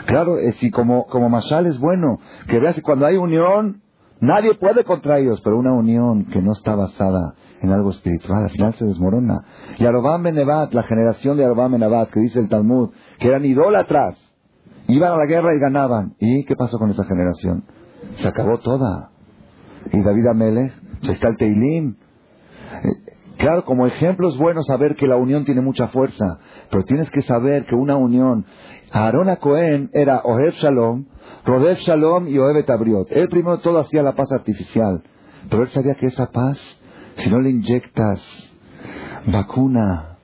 Claro, eh, si como, como Mashal es bueno, que veas que cuando hay unión, nadie puede contra ellos, pero una unión que no está basada en algo espiritual, al final se desmorona. Y Arobam Benevat, la generación de Arobam Benevat, que dice el Talmud, que eran idólatras, iban a la guerra y ganaban. ¿Y qué pasó con esa generación? Se acabó toda. Y David Amelech, está el Teilim. Eh, claro, como ejemplo es bueno saber que la unión tiene mucha fuerza, pero tienes que saber que una unión, Aarón a Cohen era Ohev Shalom, Rodef Shalom y Ohev Tabriot. Él primero todo hacía la paz artificial, pero él sabía que esa paz, si no le inyectas vacuna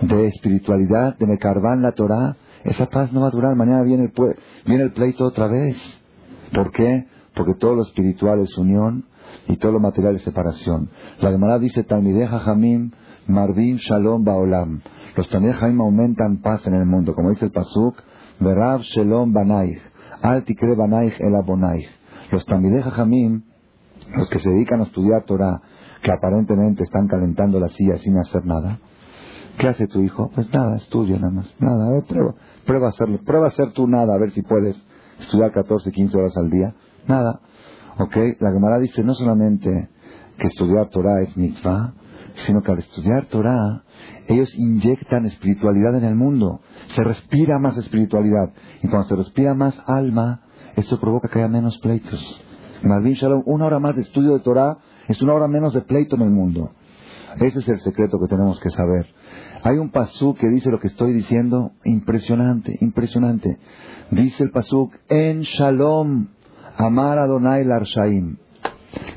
de espiritualidad, de Mekarban la Torah, esa paz no va a durar. Mañana viene el, viene el pleito otra vez. ¿Por qué? Porque todo lo espiritual es unión y todo lo material es separación. La Gemara dice, Talmideja Jamim, Marvin Shalom Baolam. Los Jamim aumentan paz en el mundo. Como dice el Pasuk, Berav Shalom Banaich, Al Tikre Banaich El Abonaich. Los Talmideh Jamim, los que se dedican a estudiar Torah, que aparentemente están calentando la silla sin hacer nada, ¿qué hace tu hijo? Pues nada, estudia nada más. Nada, a prueba, prueba hacerlo. Prueba hacer tú nada, a ver si puedes estudiar 14, 15 horas al día. Nada. ¿Ok? La Gemara dice no solamente que estudiar Torah es mitzvah, sino que al estudiar Torah, ellos inyectan espiritualidad en el mundo. Se respira más espiritualidad. Y cuando se respira más alma, eso provoca que haya menos pleitos. Malvin Shalom, una hora más de estudio de Torah es una hora menos de pleito en el mundo. Ese es el secreto que tenemos que saber. Hay un pasuk que dice lo que estoy diciendo, impresionante, impresionante. Dice el pasuk, en Shalom Amar Adonai Larshaim.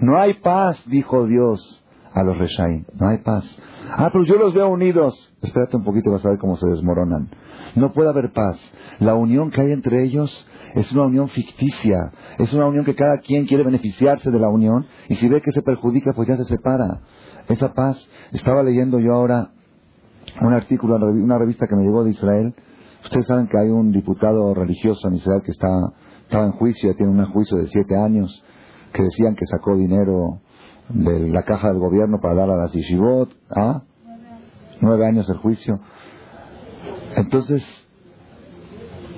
No hay paz, dijo Dios a los Reshaim. No hay paz. Ah, pero yo los veo unidos. Espérate un poquito, vas a ver cómo se desmoronan. No puede haber paz. La unión que hay entre ellos es una unión ficticia. Es una unión que cada quien quiere beneficiarse de la unión y si ve que se perjudica, pues ya se separa. Esa paz. Estaba leyendo yo ahora un artículo una revista que me llegó de Israel. Ustedes saben que hay un diputado religioso en Israel que está estaba en juicio, tiene un juicio de siete años, que decían que sacó dinero de la caja del gobierno para dar a las yeshivot. ¿ah? Nueve años el juicio. Entonces,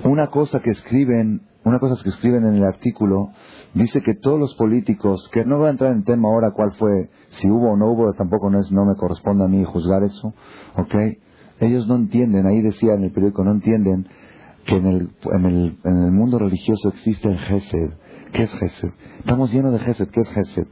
una cosa que escriben, una cosa que escriben en el artículo, dice que todos los políticos, que no voy a entrar en tema ahora cuál fue, si hubo o no hubo, tampoco no, es, no me corresponde a mí juzgar eso, ¿ok? Ellos no entienden, ahí decía en el periódico, no entienden que en el, en el, en el mundo religioso existe el Gesed. ¿Qué es Gesed? Estamos llenos de Gesed. ¿Qué es Gesed?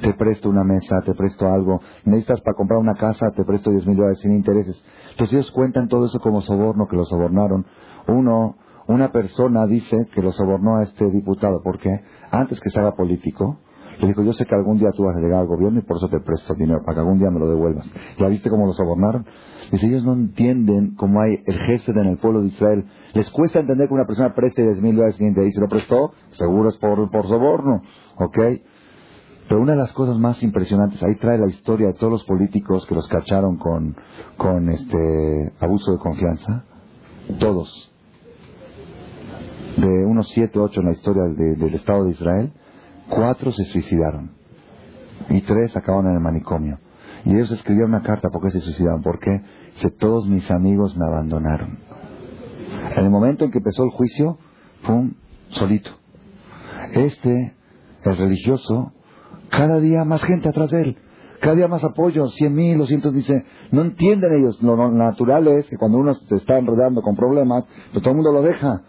Te presto una mesa, te presto algo. Necesitas para comprar una casa, te presto 10 mil dólares sin intereses. Entonces ellos cuentan todo eso como soborno, que lo sobornaron. Uno, una persona dice que lo sobornó a este diputado. ¿Por qué? Antes que se haga político, le dijo, yo sé que algún día tú vas a llegar al gobierno y por eso te presto dinero, para que algún día me lo devuelvas. ¿Ya viste cómo lo sobornaron? Dice, ellos no entienden cómo hay el Gesed en el pueblo de Israel. Les cuesta entender que una persona preste 10 mil dólares y se lo prestó, seguro es por, por soborno, ¿ok? Pero una de las cosas más impresionantes, ahí trae la historia de todos los políticos que los cacharon con, con este abuso de confianza. Todos. De unos siete, ocho en la historia del Estado de Israel, cuatro se suicidaron. Y tres acabaron en el manicomio. Y ellos escribieron una carta porque se suicidaron. ¿Por qué? Si todos mis amigos me abandonaron. En el momento en que empezó el juicio, ¡pum! solito. Este, el religioso, cada día más gente atrás de él. Cada día más apoyo, cien mil, doscientos, dice, no entienden ellos. Lo natural es que cuando uno se está enredando con problemas, pues todo el mundo lo deja.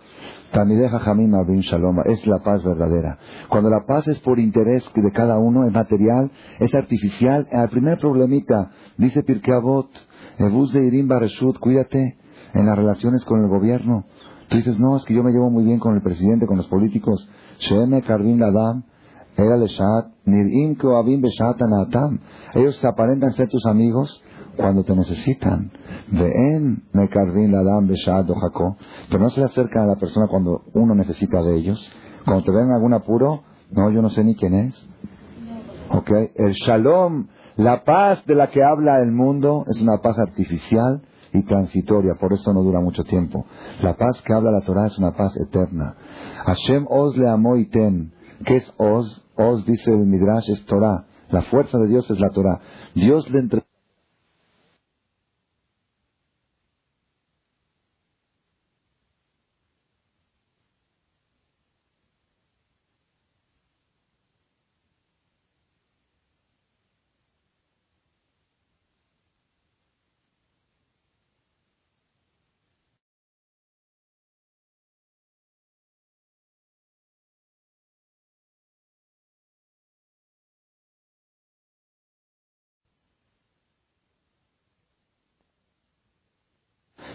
Tamideja Jamim Abin Shalom, es la paz verdadera. Cuando la paz es por interés de cada uno, es material, es artificial, el primer problemita, dice Pirkei Avot, de Irim Bareshut, cuídate en las relaciones con el gobierno. Tú dices, no, es que yo me llevo muy bien con el presidente, con los políticos. Sheme Karvin Ladam, era Leshat, Nirim Koabim Beshat Anatam. Ellos se aparentan ser tus amigos cuando te necesitan. Ven Mekarvin Ladam Beshat Jacob. Pero no se acercan a la persona cuando uno necesita de ellos. Cuando te ven en algún apuro, no, yo no sé ni quién es. ¿Ok? El Shalom, la paz de la que habla el mundo, es una paz artificial y transitoria, por eso no dura mucho tiempo. La paz que habla la Torah es una paz eterna. Hashem Oz le amó y ten. ¿Qué es Oz? Oz dice el Midrash es Torah. La fuerza de Dios es la Torah. Dios le entregó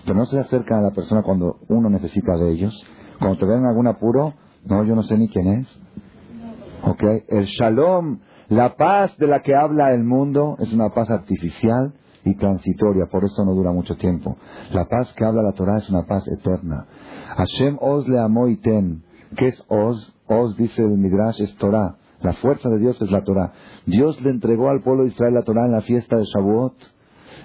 pero no se acercan a la persona cuando uno necesita de ellos. Cuando te ven en algún apuro, no, yo no sé ni quién es. ¿Ok? El shalom, la paz de la que habla el mundo, es una paz artificial y transitoria, por eso no dura mucho tiempo. La paz que habla la Torah es una paz eterna. Hashem Oz le amó y ten. ¿Qué es Oz? Oz, dice el Midrash, es Torah. La fuerza de Dios es la Torah. Dios le entregó al pueblo de Israel la Torah en la fiesta de Shavuot.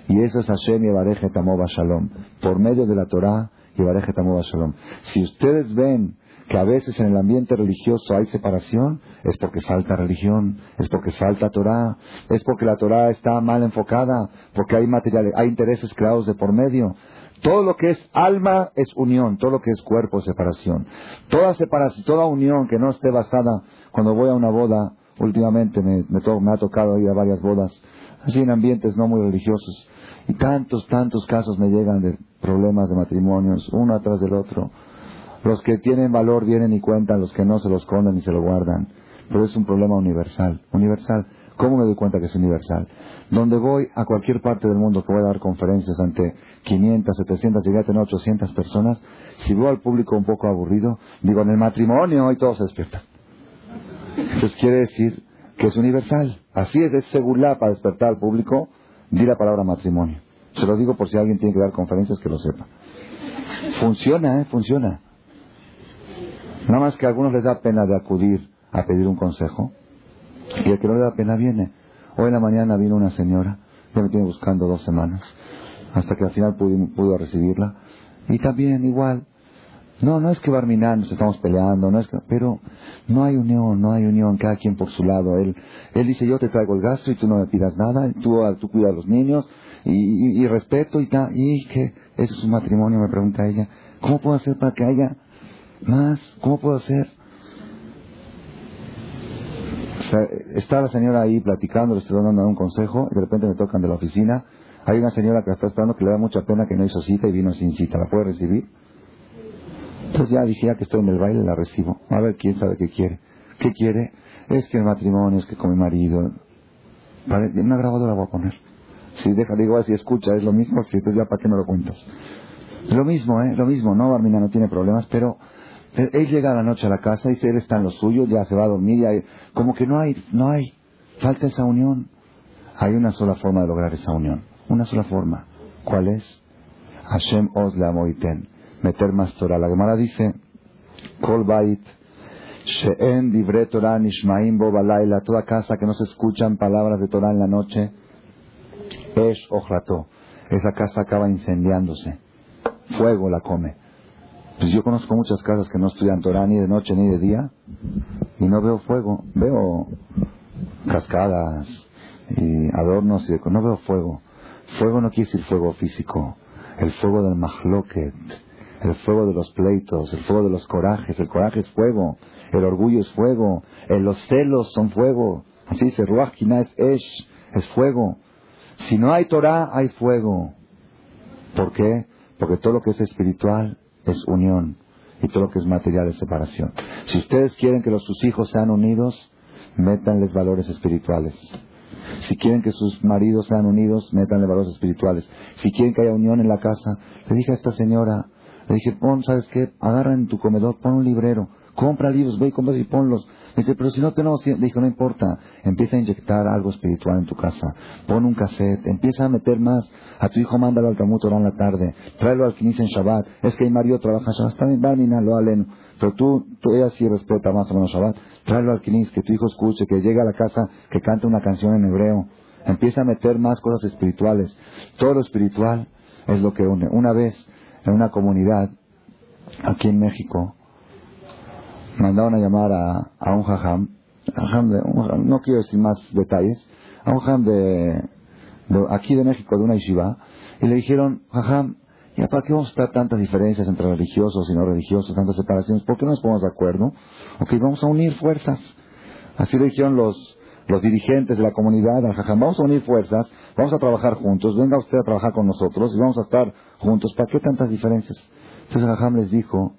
Y eso es Hashem y Tamova Shalom. Por medio de la Torah y Tamova Shalom. Si ustedes ven que a veces en el ambiente religioso hay separación, es porque falta religión, es porque falta Torah, es porque la Torah está mal enfocada, porque hay materiales, hay intereses creados de por medio. Todo lo que es alma es unión, todo lo que es cuerpo es separación. Toda separación, toda unión que no esté basada, cuando voy a una boda, últimamente me, me, me ha tocado ir a varias bodas, así en ambientes no muy religiosos, y tantos, tantos casos me llegan de problemas de matrimonios, uno atrás del otro. Los que tienen valor vienen y cuentan, los que no se los esconden y se lo guardan. Pero es un problema universal, universal. ¿Cómo me doy cuenta que es universal? Donde voy a cualquier parte del mundo que voy a dar conferencias ante 500, 700, llegué a tener 800 personas, si veo al público un poco aburrido, digo, en el matrimonio y todos se despiertan. Entonces quiere decir que es universal. Así es, es segura para despertar al público Di la palabra matrimonio. Se lo digo por si alguien tiene que dar conferencias que lo sepa. Funciona, ¿eh? Funciona. Nada más que a algunos les da pena de acudir a pedir un consejo. Y el que no le da pena viene. Hoy en la mañana vino una señora, ya me tiene buscando dos semanas, hasta que al final pude, recibirla. Y también igual, no, no es que Barminan nos estamos peleando, no es que, pero no hay unión, no hay unión, cada quien por su lado. Él, él dice, yo te traigo el gasto y tú no me pidas nada, tú, tú cuidas a los niños y, respeto y tal. Y que eso es un matrimonio, me pregunta ella. ¿Cómo puedo hacer para que haya más? ¿Cómo puedo hacer? está la señora ahí platicando, le estoy dando un consejo, y de repente me tocan de la oficina. Hay una señora que está esperando que le da mucha pena que no hizo cita y vino sin cita. ¿La puede recibir? Entonces ya dije, que estoy en el baile, la recibo. A ver quién sabe qué quiere. ¿Qué quiere? Es que el matrimonio, es que con mi marido. Una grabadora voy a poner. Si deja, digo, si escucha, es lo mismo, si entonces ya para qué no lo cuentas. Lo mismo, ¿eh? Lo mismo, no, Barmina no tiene problemas, pero él llega a la noche a la casa y él está en lo suyo, ya se va a dormir, ya, como que no hay, no hay, falta esa unión. Hay una sola forma de lograr esa unión, una sola forma. ¿Cuál es? Hashem os la moiten meter más Torah. La Gemara dice, Kol Bait, She'en Dibre Torah Nishmaim Bo Balayla, toda casa que no se escuchan palabras de Torah en la noche, Esh Ojrato, esa casa acaba incendiándose, fuego la come. Pues yo conozco muchas casas que no estudian Torah ni de noche ni de día, y no veo fuego, veo cascadas y adornos, y no veo fuego. Fuego no quiere decir fuego físico, el fuego del mahloket, el fuego de los pleitos, el fuego de los corajes, el coraje es fuego, el orgullo es fuego, los celos son fuego, así dice, Ruach es Esh, es fuego. Si no hay Torah, hay fuego. ¿Por qué? Porque todo lo que es espiritual es unión. y todo lo que es material es separación. Si ustedes quieren que los, sus hijos sean unidos, métanles valores espirituales. Si quieren que sus maridos sean unidos, métanle valores espirituales. Si quieren que haya unión en la casa, le dije a esta señora, le dije, pon, ¿sabes qué? Agarra en tu comedor, pon un librero, compra libros, ve y compra y ponlos. Dice, pero si no tenemos tiempo, le dije, no importa, empieza a inyectar algo espiritual en tu casa, pon un cassette, empieza a meter más, a tu hijo mándalo al Talmud Torah en la tarde, tráelo al Kinis en Shabbat, es que mi marido trabaja en Shabbat, está bien, Barmina, lo alen, pero tú, tú ella sí respeta más o menos Shabbat, tráelo al Kinis, que tu hijo escuche, que llegue a la casa, que cante una canción en hebreo, empieza a meter más cosas espirituales, todo lo espiritual es lo que une. Una vez, en una comunidad, aquí en México, mandaron a llamar a, a un jajam, jajam de, un no quiero decir más detalles, a un jajam de, de aquí de México, de una yeshiva, y le dijeron, jajam, ¿ya para qué vamos a estar tantas diferencias entre religiosos y no religiosos, tantas separaciones? ¿Por qué no nos ponemos de acuerdo? Ok, vamos a unir fuerzas. Así le dijeron los, los dirigentes de la comunidad al jajam, vamos a unir fuerzas, vamos a trabajar juntos, venga usted a trabajar con nosotros y vamos a estar juntos, ¿para qué tantas diferencias? Entonces el jajam les dijo,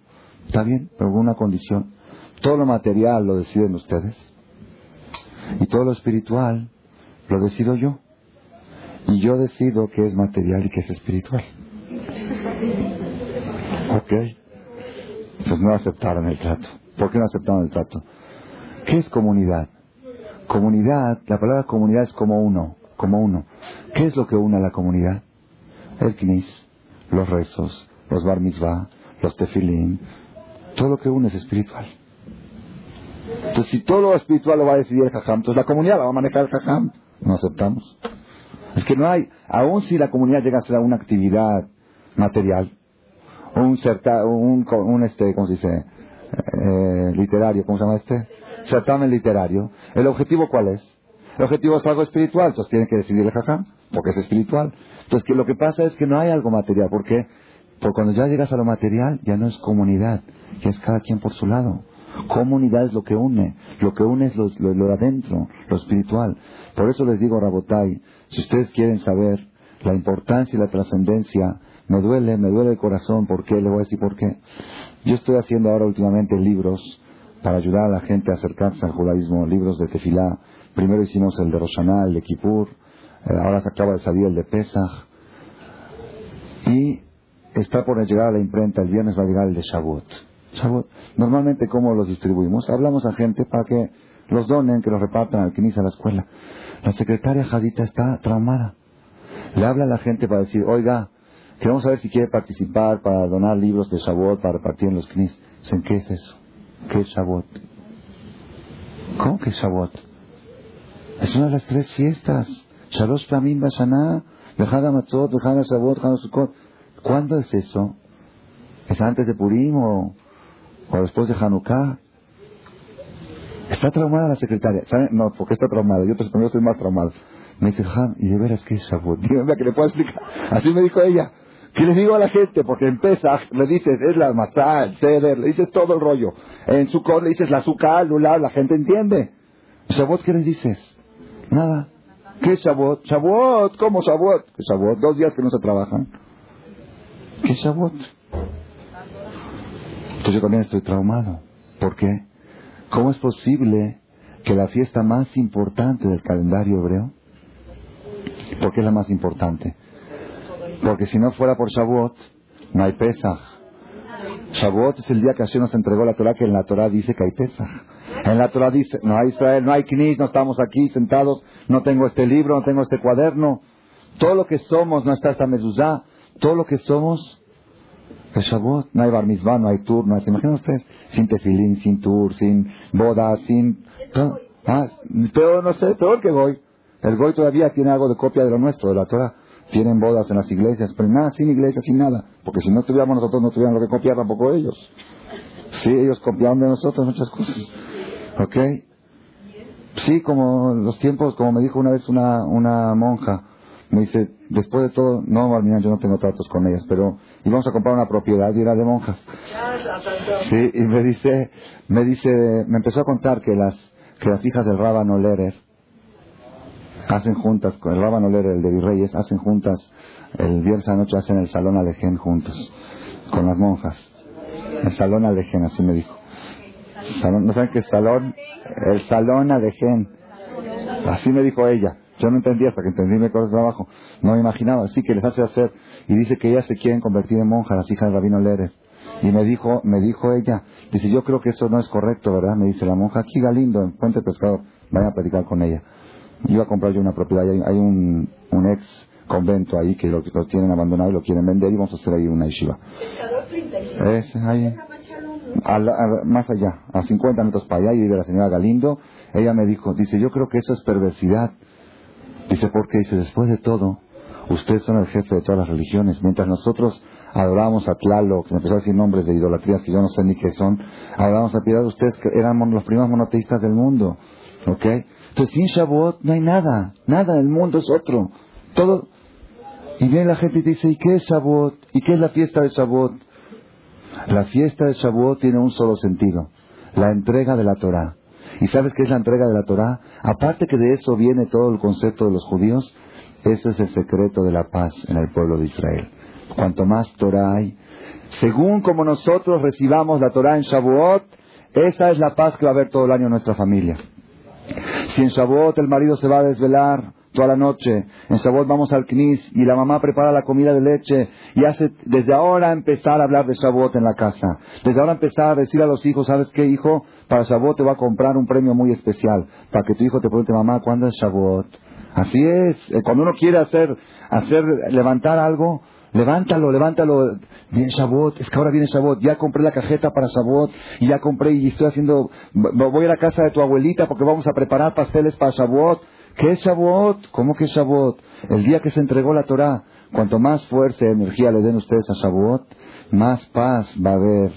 está bien, pero con una condición, todo lo material lo deciden ustedes y todo lo espiritual lo decido yo. Y yo decido qué es material y qué es espiritual. ¿Ok? Pues no aceptaron el trato. ¿Por qué no aceptaron el trato? ¿Qué es comunidad? Comunidad, la palabra comunidad es como uno, como uno. ¿Qué es lo que une a la comunidad? El knis, los rezos, los bar mitzvah, los tefilín, todo lo que une es espiritual. Entonces, si todo lo espiritual lo va a decidir el jajam, entonces la comunidad la va a manejar el jajam. No aceptamos. Es que no hay, aun si la comunidad llega a ser una actividad material, un cerca, un, un este, ¿cómo se dice? Eh, literario, ¿cómo se llama este? Certamen literario. ¿El objetivo cuál es? El objetivo es algo espiritual, entonces tiene que decidir el jajam, porque es espiritual. Entonces, lo que pasa es que no hay algo material, ¿por qué? Porque cuando ya llegas a lo material, ya no es comunidad, ya es cada quien por su lado. Comunidad es lo que une, lo que une es lo, lo, lo de adentro, lo espiritual. Por eso les digo, Rabotai, si ustedes quieren saber la importancia y la trascendencia, me duele, me duele el corazón, ¿por qué? Le voy a decir por qué. Yo estoy haciendo ahora últimamente libros para ayudar a la gente a acercarse al judaísmo, libros de Tefilá. Primero hicimos el de Roshaná, el de Kippur, eh, ahora se acaba de salir el de Pesach. Y está por llegar a la imprenta, el viernes va a llegar el de Shavuot. Shavuot. Normalmente, ¿cómo los distribuimos? Hablamos a gente para que los donen, que los repartan al que inicia la escuela. La secretaria Jadita está traumada. Le habla a la gente para decir, oiga, queremos saber si quiere participar para donar libros de Shavuot para repartir en los knis. Dicen, ¿qué es eso? ¿Qué es Shavuot? ¿Cómo que Shavuot? Es una de las tres fiestas. Shalosh Pamim Bashaná, Bejada Matzot, Bejada Shavuot, Bejada Sukkot. ¿Cuándo es eso? ¿Es antes de Purim o, o después de Hanukkah? Está traumada la secretaria. ¿Sabe? No, porque está traumada. Yo, yo estoy más traumado. Me dice, Ham, ¿y de veras qué es Shavuot? [laughs] Dígame que le puedo explicar. Así me dijo ella. ¿Qué le digo a la gente? Porque en Pesach le dices, es la matzah, el ceder, le dices todo el rollo. En Sukkot le dices la azúcar, el lulav, la gente entiende. ¿Shavuot qué le dices? Nada. ¿Qué es Shavuot? Shavuot, ¿cómo Shavuot? ¿Qué es Shavuot? Dos días que no se trabajan. ¿Qué es Shavuot? Entonces yo también estoy traumado. ¿Por qué? ¿Cómo es posible que la fiesta más importante del calendario hebreo, ¿por qué es la más importante? Porque si no fuera por Shavuot, no hay Pesach. Shavuot es el día que Hashem nos entregó la Torah, que en la Torah dice que hay Pesach. En la Torah dice, no hay Israel, no hay Knis, no estamos aquí sentados, no tengo este libro, no tengo este cuaderno. Todo lo que somos, no está esta mezuzá, todo lo que somos es Shavuot. No hay bar no hay tour, no. ¿Se ustedes? Sin tefilín, sin tour, sin boda, sin... Ah, peor, no sé, peor que Goy. El Goy todavía tiene algo de copia de lo nuestro, de la Torah. Tienen bodas en las iglesias, pero nada, sin iglesia, sin nada. Porque si no tuviéramos nosotros, no tuvieran lo que copiar tampoco ellos. Sí, ellos copiaron de nosotros muchas cosas. ¿Ok? Sí, como los tiempos, como me dijo una vez una, una monja, me dice, después de todo, no, Marmina, yo no tengo tratos con ellas, pero íbamos a comprar una propiedad y era de monjas. Sí, y me dice, me dice, me empezó a contar que las, que las hijas del Rábano Lerer hacen juntas, el Rábano Lerer, el de Virreyes, hacen juntas, el viernes a noche hacen el salón Alején juntos, con las monjas. El salón Alején, así me dijo. ¿No saben qué es salón? El salón Alején. Así me dijo ella. Yo no entendía hasta que entendí mi cosa de trabajo. No me imaginaba. Así que les hace hacer. Y dice que ellas se quieren convertir en monjas, las hijas del rabino Leres. Y me dijo, me dijo ella, dice, yo creo que eso no es correcto, ¿verdad? Me dice la monja, aquí Galindo, en Puente Pescado, vayan a platicar con ella. Iba a comprar yo una propiedad, hay, un, un ex convento ahí que lo, lo tienen abandonado y lo quieren vender y vamos a hacer ahí una yeshiva. Es ahí, a la- a- más allá, a 50 metros para allá, y vive la señora Galindo. Ella me dijo, dice, yo creo que eso es perversidad. Dice, porque dice, después de todo, ustedes son el jefe de todas las religiones. Mientras nosotros adorábamos a Tlaloc, que empezó a decir nombres de idolatrías que yo no sé ni qué son, adorábamos a Piedad, ustedes mon- los primeros monoteístas del mundo. ¿Ok? Entonces, sin Shavuot no hay nada. Nada, el mundo es otro. Todo. Y viene la gente y dice, ¿y qué es Shavuot? ¿Y qué es la fiesta de Shavuot? La fiesta de Shavuot tiene un solo sentido, la entrega de la Torah. ¿Y sabes qué es la entrega de la Torah? Aparte que de eso viene todo el concepto de los judíos, ese es el secreto de la paz en el pueblo de Israel. Cuanto más Torah hay, según como nosotros recibamos la Torah en Shavuot, esa es la paz que va a haber todo el año en nuestra familia. Si en Shavuot el marido se va a desvelar toda la noche, en Shavuot vamos al Knis y la mamá prepara la comida de leche y hace desde ahora empezar a hablar de Shavuot en la casa. Desde ahora empezar a decir a los hijos, ¿sabes qué hijo? Para Shavuot te va a comprar un premio muy especial. Para que tu hijo te pregunte, mamá, ¿cuándo es Shavuot? Así es. Eh, Cuando uno quiere hacer, hacer, levantar algo, levántalo, levántalo. Viene Shavuot, es que ahora viene Shavuot. Ya compré la cajeta para Shavuot y ya compré y estoy haciendo, voy a la casa de tu abuelita porque vamos a preparar pasteles para Shavuot. ¿Qué es Shavuot? ¿Cómo que es Shavuot? El día que se entregó la Torah. Cuanto más fuerza y energía le den ustedes a Shavuot, más paz va a haber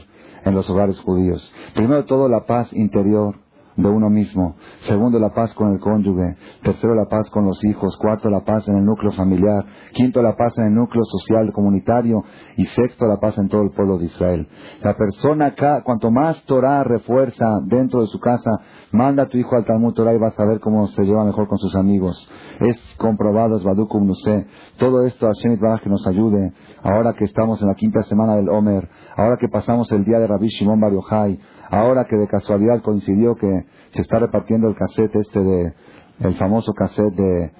en los hogares judíos. Primero todo la paz interior de uno mismo. Segundo, la paz con el cónyuge. Tercero, la paz con los hijos. Cuarto, la paz en el núcleo familiar. Quinto, la paz en el núcleo social comunitario. Y sexto, la paz en todo el pueblo de Israel. La persona, cuanto más Torah refuerza dentro de su casa, manda a tu hijo al Talmud Torah y vas a ver cómo se lleva mejor con sus amigos. Es comprobado, es Badukum Nuse. Todo esto, Hashem Yitbaraj, que nos ayude. Ahora que estamos en la quinta semana del Omer, ahora que pasamos el día de Rabbi Shimon Bar Yochai, ahora que de casualidad coincidió que se está repartiendo el cassette este de, el famoso cassette de,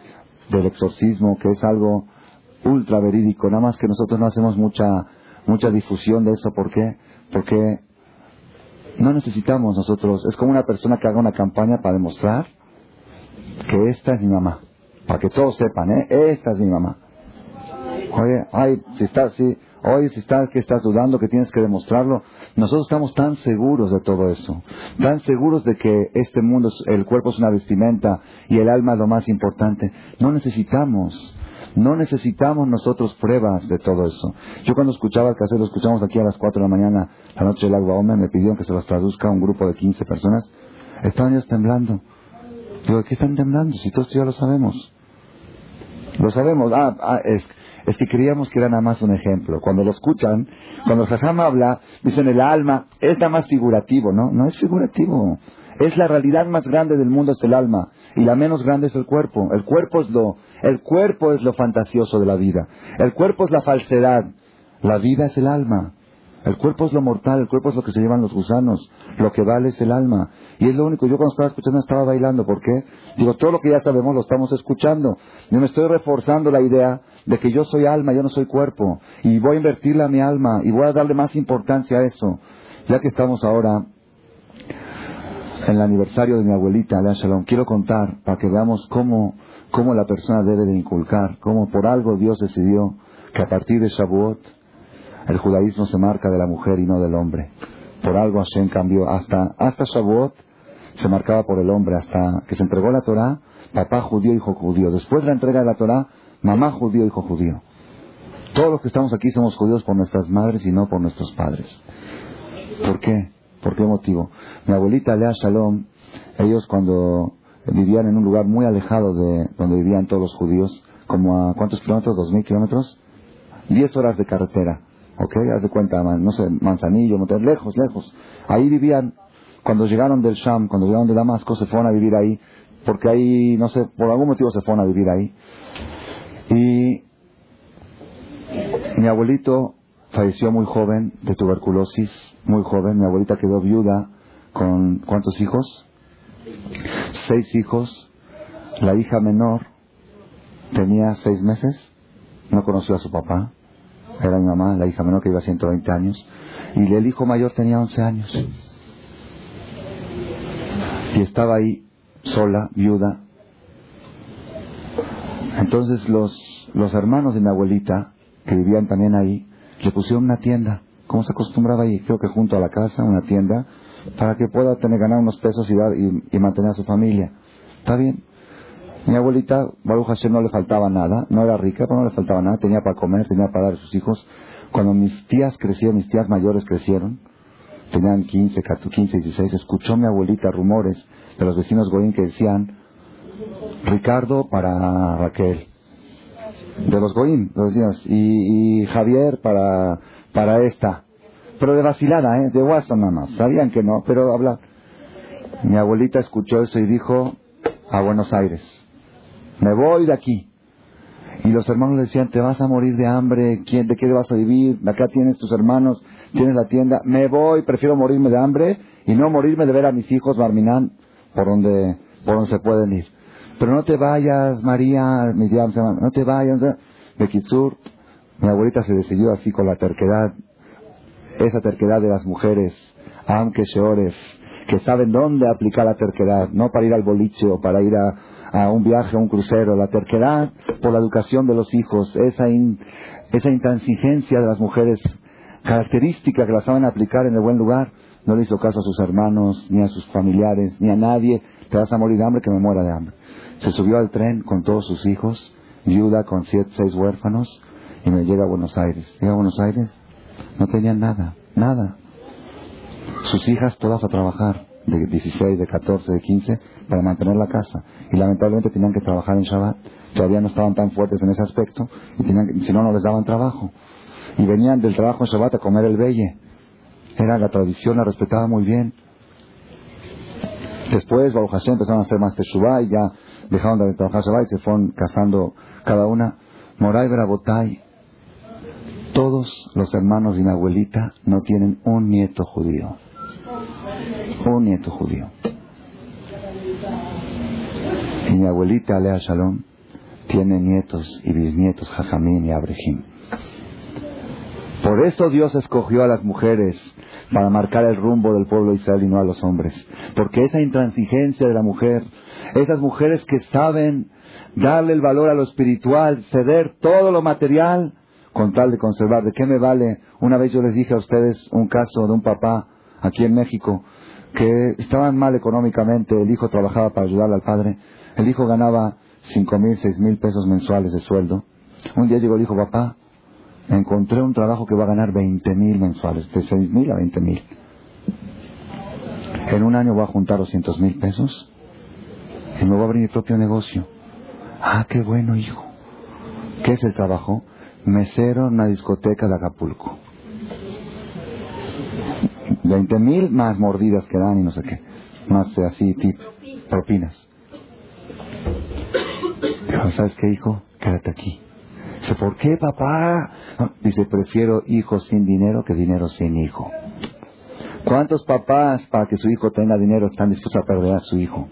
del exorcismo, que es algo ultra verídico, nada más que nosotros no hacemos mucha, mucha difusión de eso, ¿por qué? Porque no necesitamos nosotros, es como una persona que haga una campaña para demostrar que esta es mi mamá, para que todos sepan, ¿eh? Esta es mi mamá. Oye, ay, si estás, sí, oye, si estás, que estás dudando, que tienes que demostrarlo. Nosotros estamos tan seguros de todo eso, tan seguros de que este mundo, el cuerpo es una vestimenta y el alma es lo más importante. No necesitamos, no necesitamos nosotros pruebas de todo eso. Yo cuando escuchaba el cassette, lo escuchamos aquí a las 4 de la mañana, la noche del agua Omer, me pidieron que se los traduzca a un grupo de 15 personas. Estaban ellos temblando. Digo, ¿de qué están temblando? Si todos ya lo sabemos. Lo sabemos. Ah, ah, es, es que creíamos que era nada más un ejemplo. Cuando lo escuchan, cuando el habla, dicen el alma, es nada más figurativo, ¿no? No es figurativo. Es la realidad más grande del mundo es el alma y la menos grande es el cuerpo. El cuerpo es lo, el cuerpo es lo fantasioso de la vida. El cuerpo es la falsedad. La vida es el alma. El cuerpo es lo mortal, el cuerpo es lo que se llevan los gusanos. Lo que vale es el alma. Y es lo único. Yo cuando estaba escuchando estaba bailando. ¿Por qué? Digo, todo lo que ya sabemos lo estamos escuchando. Yo me estoy reforzando la idea de que yo soy alma, yo no soy cuerpo. Y voy a invertirle a mi alma y voy a darle más importancia a eso. Ya que estamos ahora en el aniversario de mi abuelita, Alea Shalom, quiero contar para que veamos cómo, cómo la persona debe de inculcar, cómo por algo Dios decidió que a partir de Shavuot el judaísmo se marca de la mujer y no del hombre. Por algo Hashem cambió. Hasta, hasta Shavuot se marcaba por el hombre. Hasta que se entregó la Torah, papá judío, hijo judío. Después de la entrega de la Torah, mamá judío, hijo judío. Todos los que estamos aquí somos judíos por nuestras madres y no por nuestros padres. ¿Por qué? ¿Por qué motivo? Mi abuelita Lea Shalom, ellos cuando vivían en un lugar muy alejado de donde vivían todos los judíos, como a cuántos kilómetros, dos mil kilómetros, diez horas de carretera, ¿ok? Haz de cuenta, no sé, Manzanillo, Monte- lejos, lejos. Ahí vivían, cuando llegaron del Sham, cuando llegaron de Damasco, se fueron a vivir ahí, porque ahí, no sé, por algún motivo se fueron a vivir ahí. Y mi abuelito falleció muy joven de tuberculosis, muy joven. Mi abuelita quedó viuda con ¿cuántos hijos? Seis hijos. La hija menor tenía seis meses, no conoció a su papá, era mi mamá, la hija menor que iba a 120 años, y el hijo mayor tenía 11 años. Y estaba ahí sola, viuda. Entonces los, los hermanos de mi abuelita, que vivían también ahí, le pusieron una tienda, como se acostumbraba ahí, creo que junto a la casa, una tienda, para que pueda tener ganar unos pesos y, dar, y, mantener a su familia. ¿Está bien? Mi abuelita, Baruch Hashem, no le faltaba nada, no era rica, pero no le faltaba nada, tenía para comer, tenía para dar a sus hijos. Cuando mis tías crecieron, mis tías mayores crecieron, tenían 15, 15, 16, escuchó mi abuelita rumores de los vecinos Goín que decían, Ricardo para Raquel, de los Goín, los vecinos, y, y Javier para, para esta, pero de vacilada, ¿eh? de WhatsApp nada más. Sabían que no, pero habla. Mi abuelita escuchó eso y dijo, a Buenos Aires. Me voy de aquí. Y los hermanos le decían, te vas a morir de hambre, ¿Quién, ¿de qué vas a vivir? Acá tienes tus hermanos, tienes la tienda. Me voy, prefiero morirme de hambre y no morirme de ver a mis hijos Barminán por donde, por donde se pueden ir. Pero no te vayas, María, mi tía, no te vayas. De Kitsur, mi abuelita se decidió así con la terquedad esa terquedad de las mujeres, aunque seores, que saben dónde aplicar la terquedad, no para ir al boliche o para ir a, un viaje, a un crucero, la terquedad por la educación de los hijos, esa, esa intransigencia de las mujeres, característica que la saben aplicar en el buen lugar, no le hizo caso a sus hermanos, ni a sus familiares, ni a nadie, te vas a morir de hambre, que me muera de hambre. Se subió al tren con todos sus hijos, viuda con siete, seis huérfanos, y me llega a Buenos Aires. Llega a Buenos Aires, no tenían nada, nada. Sus hijas todas a trabajar, de 16, de 14, de 15, para mantener la casa. Y lamentablemente tenían que trabajar en Shabbat. Todavía no estaban tan fuertes en ese aspecto, y tenían, si no, no les daban trabajo. Y venían del trabajo en Shabbat a comer el belle. Era la tradición, la respetaba muy bien. Después, Baruch Hashem empezaron a hacer más Teshuvah y ya dejaron de trabajar Shabbat y se fueron casando cada una. Moray Brabotay todos los hermanos de mi abuelita no tienen un nieto judío. Un nieto judío. Y mi abuelita, Alea Shalom, tiene nietos y bisnietos, Jajamín y Abrejim. Por eso Dios escogió a las mujeres para marcar el rumbo del pueblo de Israel y no a los hombres. Porque esa intransigencia de la mujer, esas mujeres que saben darle el valor a lo espiritual, ceder todo lo material, con tal de conservar. ¿De qué me vale? Una vez yo les dije a ustedes un caso de un papá aquí en México que estaban mal económicamente, el hijo trabajaba para ayudarle al padre, el hijo ganaba cinco mil, seis mil pesos mensuales de sueldo. Un día llegó y dijo, papá, encontré un trabajo que va a ganar veinte mil mensuales, de seis mil a veinte mil. En un año voy a juntar doscientos mil pesos y me voy a abrir mi propio negocio. Ah, qué bueno, hijo. ¿Qué es el trabajo? mesero en una discoteca de Acapulco. 20 mil más mordidas que dan y no sé qué. Más así, tip, propinas. Dijo, ¿sabes qué, hijo? Quédate aquí. Dice, ¿por qué, papá? Dice, prefiero hijos sin dinero que dinero sin hijo. ¿Cuántos papás para que su hijo tenga dinero están dispuestos a perder a su hijo?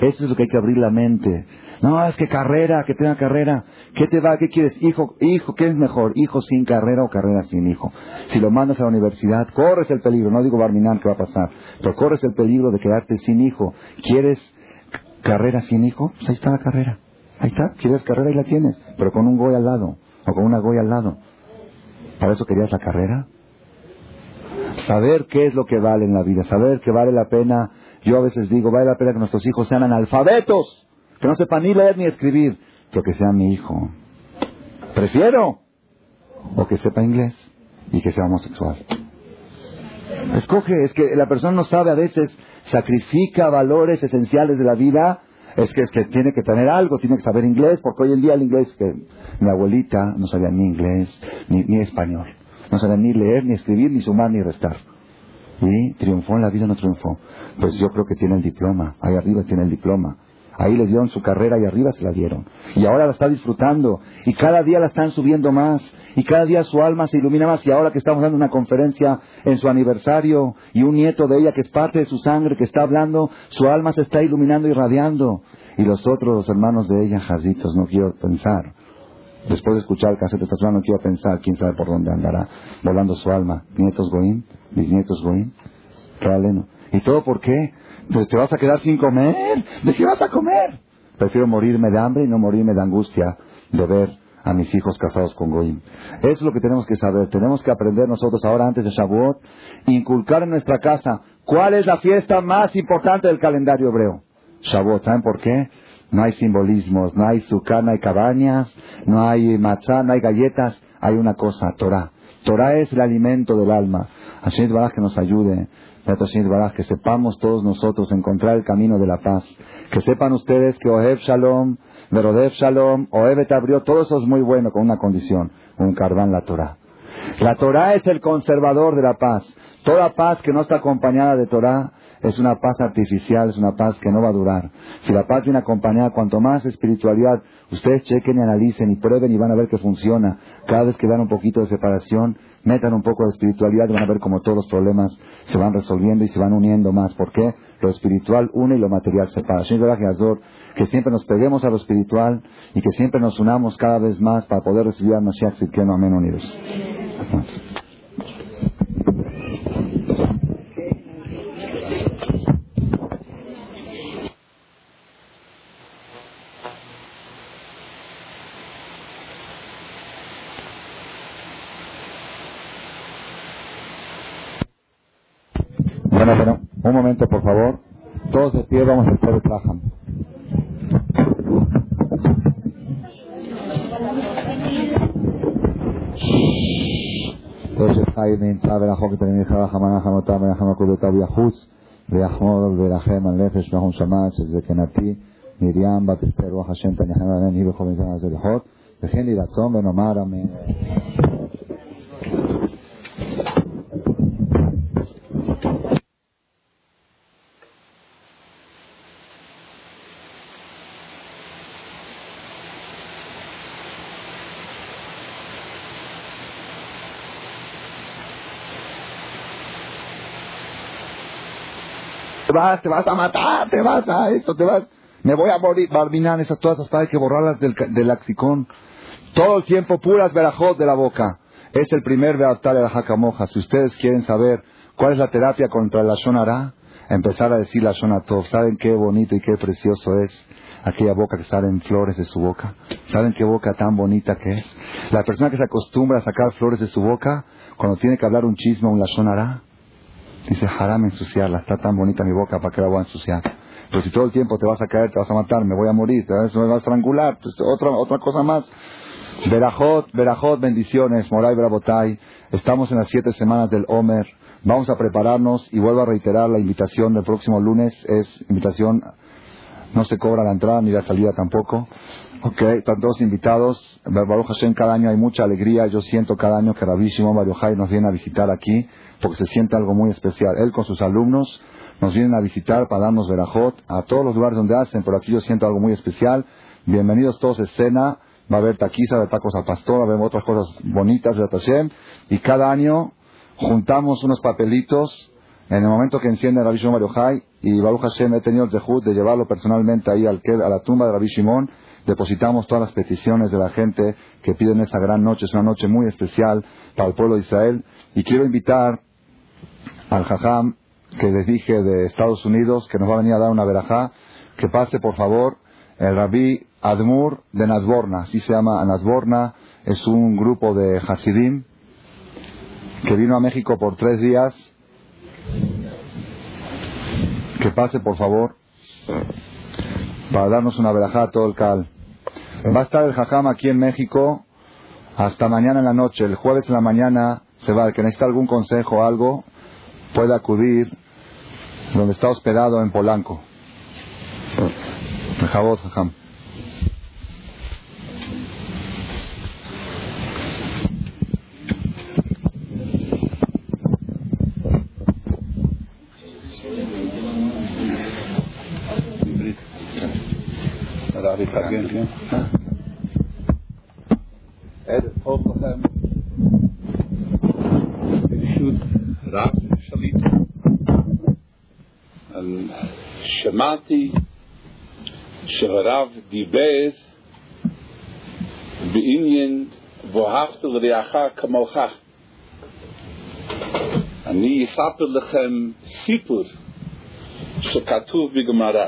Eso es lo que hay que abrir la mente. No, es que carrera, que tenga carrera. ¿Qué te va? ¿Qué quieres? Hijo, hijo, ¿qué es mejor? ¿Hijo sin carrera o carrera sin hijo? Si lo mandas a la universidad, corres el peligro. No digo Barminan que va a pasar, pero corres el peligro de quedarte sin hijo. ¿Quieres carrera sin hijo? Pues ahí está la carrera. Ahí está. ¿Quieres carrera? y la tienes. Pero con un goy al lado. O con una goy al lado. ¿Para eso querías la carrera? Saber qué es lo que vale en la vida. Saber que vale la pena. Yo a veces digo, vale la pena que nuestros hijos sean analfabetos que no sepa ni leer ni escribir, pero que sea mi hijo. Prefiero o que sepa inglés y que sea homosexual. Escoge, es que la persona no sabe a veces, sacrifica valores esenciales de la vida, es que, es que tiene que tener algo, tiene que saber inglés, porque hoy en día el inglés, que mi abuelita no sabía ni inglés ni, ni español, no sabía ni leer, ni escribir, ni sumar, ni restar. Y triunfó en la vida, no triunfó. Pues yo creo que tiene el diploma, ahí arriba tiene el diploma Ahí le dieron su carrera y arriba se la dieron. Y ahora la está disfrutando. Y cada día la están subiendo más. Y cada día su alma se ilumina más. Y ahora que estamos dando una conferencia en su aniversario y un nieto de ella que es parte de su sangre que está hablando, su alma se está iluminando y radiando. Y los otros, los hermanos de ella, jazitos, no quiero pensar. Después de escuchar el cassette esta no quiero pensar quién sabe por dónde andará volando su alma. Nietos Goín, bisnietos Goín, Raleno. ¿Y todo por qué? ¿Te vas a quedar sin comer? ¿De qué vas a comer? Prefiero morirme de hambre y no morirme de angustia de ver a mis hijos casados con Goim. Eso es lo que tenemos que saber. Tenemos que aprender nosotros ahora antes de Shavuot, inculcar en nuestra casa cuál es la fiesta más importante del calendario hebreo. Shavuot, ¿saben por qué? No hay simbolismos, no hay sukkah, no hay cabañas, no hay matzah, no hay galletas. Hay una cosa, Torah. Torah es el alimento del alma. Hashem Baraj que nos ayude. Que sepamos todos nosotros encontrar el camino de la paz. Que sepan ustedes que Ohev Shalom, Verodev Shalom, Ohev abrió, todo eso es muy bueno con una condición, un carbán la Torah. La Torah es el conservador de la paz. Toda paz que no está acompañada de Torah es una paz artificial, es una paz que no va a durar. Si la paz viene acompañada, cuanto más espiritualidad, ustedes chequen y analicen y prueben y van a ver que funciona. Cada vez que dan un poquito de separación, metan un poco de espiritualidad y van a ver cómo todos los problemas se van resolviendo y se van uniendo más. ¿Por qué? Lo espiritual une y lo material separa. Que siempre nos peguemos a lo espiritual y que siempre nos unamos cada vez más para poder recibir a Mashiach Tzidkenu. Amén unidos. Un momento, por favor. Todos de pie vamos a hacer el trajam. Entonces, חי נמצא ולחוק את הנמיכה וחמנה חמותה ונחם עקודותיו יחוץ ויחמוד ולרחם על נפש נחום שמעת שזקנתי מרים בת אסתר רוח השם תניחם עליהן היא בכל מזרח הזה לחוק וכן יהי רצון ונאמר אמן te vas, te vas a matar, te vas a esto, te vas, me voy a morir, Barminan, esas todas esas palabras que borrarlas del, del laxicón. Todo el tiempo puras verajot de la boca. Es el primer beatar de la jacamoja. Si ustedes quieren saber cuál es la terapia contra la shonara, empezar a decir la shonatov. ¿Saben qué bonito y qué precioso es aquella boca que salen flores de su boca? ¿Saben qué boca tan bonita que es? La persona que se acostumbra a sacar flores de su boca, cuando tiene que hablar un chisme, un lashonara, Dice, haram ensuciarla, está tan bonita mi boca, ¿para qué la voy a ensuciar? Pero si todo el tiempo te vas a caer, te vas a matar, me voy a morir, te vas, me vas a estrangular, pues otra, otra cosa más. Verajot, Verajot, bendiciones, Moray Brabotay. Estamos en las siete semanas del Omer. Vamos a prepararnos y vuelvo a reiterar la invitación del próximo lunes. Es invitación, no se cobra la entrada ni la salida tampoco. Ok, están todos invitados. Baruch Hashem, cada año hay mucha alegría. Yo siento cada año que Rabbi Shimon nos viene a visitar aquí porque se siente algo muy especial. Él con sus alumnos nos vienen a visitar para darnos verajot a todos los lugares donde hacen, pero aquí yo siento algo muy especial. Bienvenidos todos a escena. Va a haber taquiza, va a haber tacos al pastor, va a haber otras cosas bonitas de Tashem. Y cada año juntamos unos papelitos en el momento que enciende Rabbi Shimon Bar y Baruch Hashem he tenido el dejud de llevarlo personalmente ahí al, a la tumba de Rabbi Shimon depositamos todas las peticiones de la gente que piden esa gran noche. Es una noche muy especial para el pueblo de Israel. Y quiero invitar al Jajam que les dije de Estados Unidos que nos va a venir a dar una verajá, que pase por favor el rabí Admur de Nadborna, así se llama Nadborna, es un grupo de Hasidim que vino a México por tres días. Que pase por favor para darnos una verajá a todo el cal. Va a estar el Jajam aquí en México hasta mañana en la noche. El jueves en la mañana se va. Que necesita algún consejo o algo, puede acudir donde está hospedado en Polanco. שמעתי שהרב דיבר בעניין ואהבת לרעך כמוך. אני אספר לכם סיפור שכתוב בגמרא.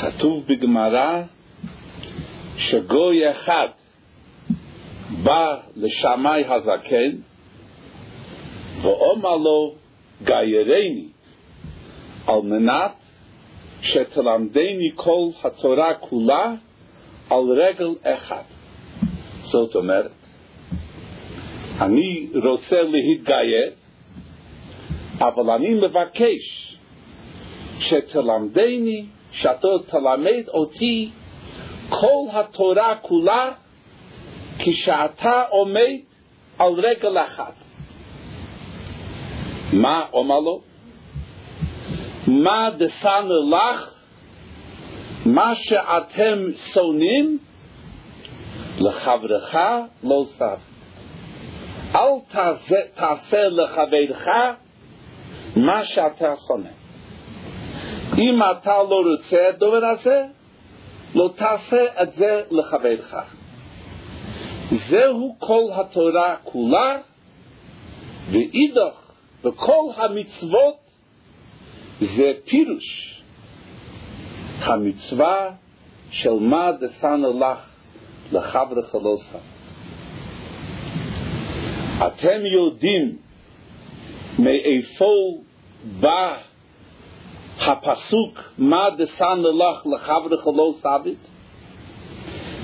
כתוב בגמרא שגוי אחד בא לשמאי הזקן ואומר לו גיירני על מנת שתלמדני כל התורה כולה על רגל אחד. זאת אומרת, אני רוצה להתגייר, אבל אני מבקש שתלמדני, שאתה תלמד אותי כל התורה כולה כשאתה עומד על רגל אחת. מה אומר לו? מה דסנו לך? מה שאתם שונאים לחברך לא סב. אל תעשה, תעשה לחברך מה שאתה שונא. אם אתה לא רוצה את הדבר הזה, לא תעשה את זה לחברך. זהו כל התורה כולה, ואידך וכל המצוות זה פירוש המצווה של מה דסנו לך לחברך לא סב. אתם יודעים מאיפה בא הפסוק מה דסנו לך לא סבית?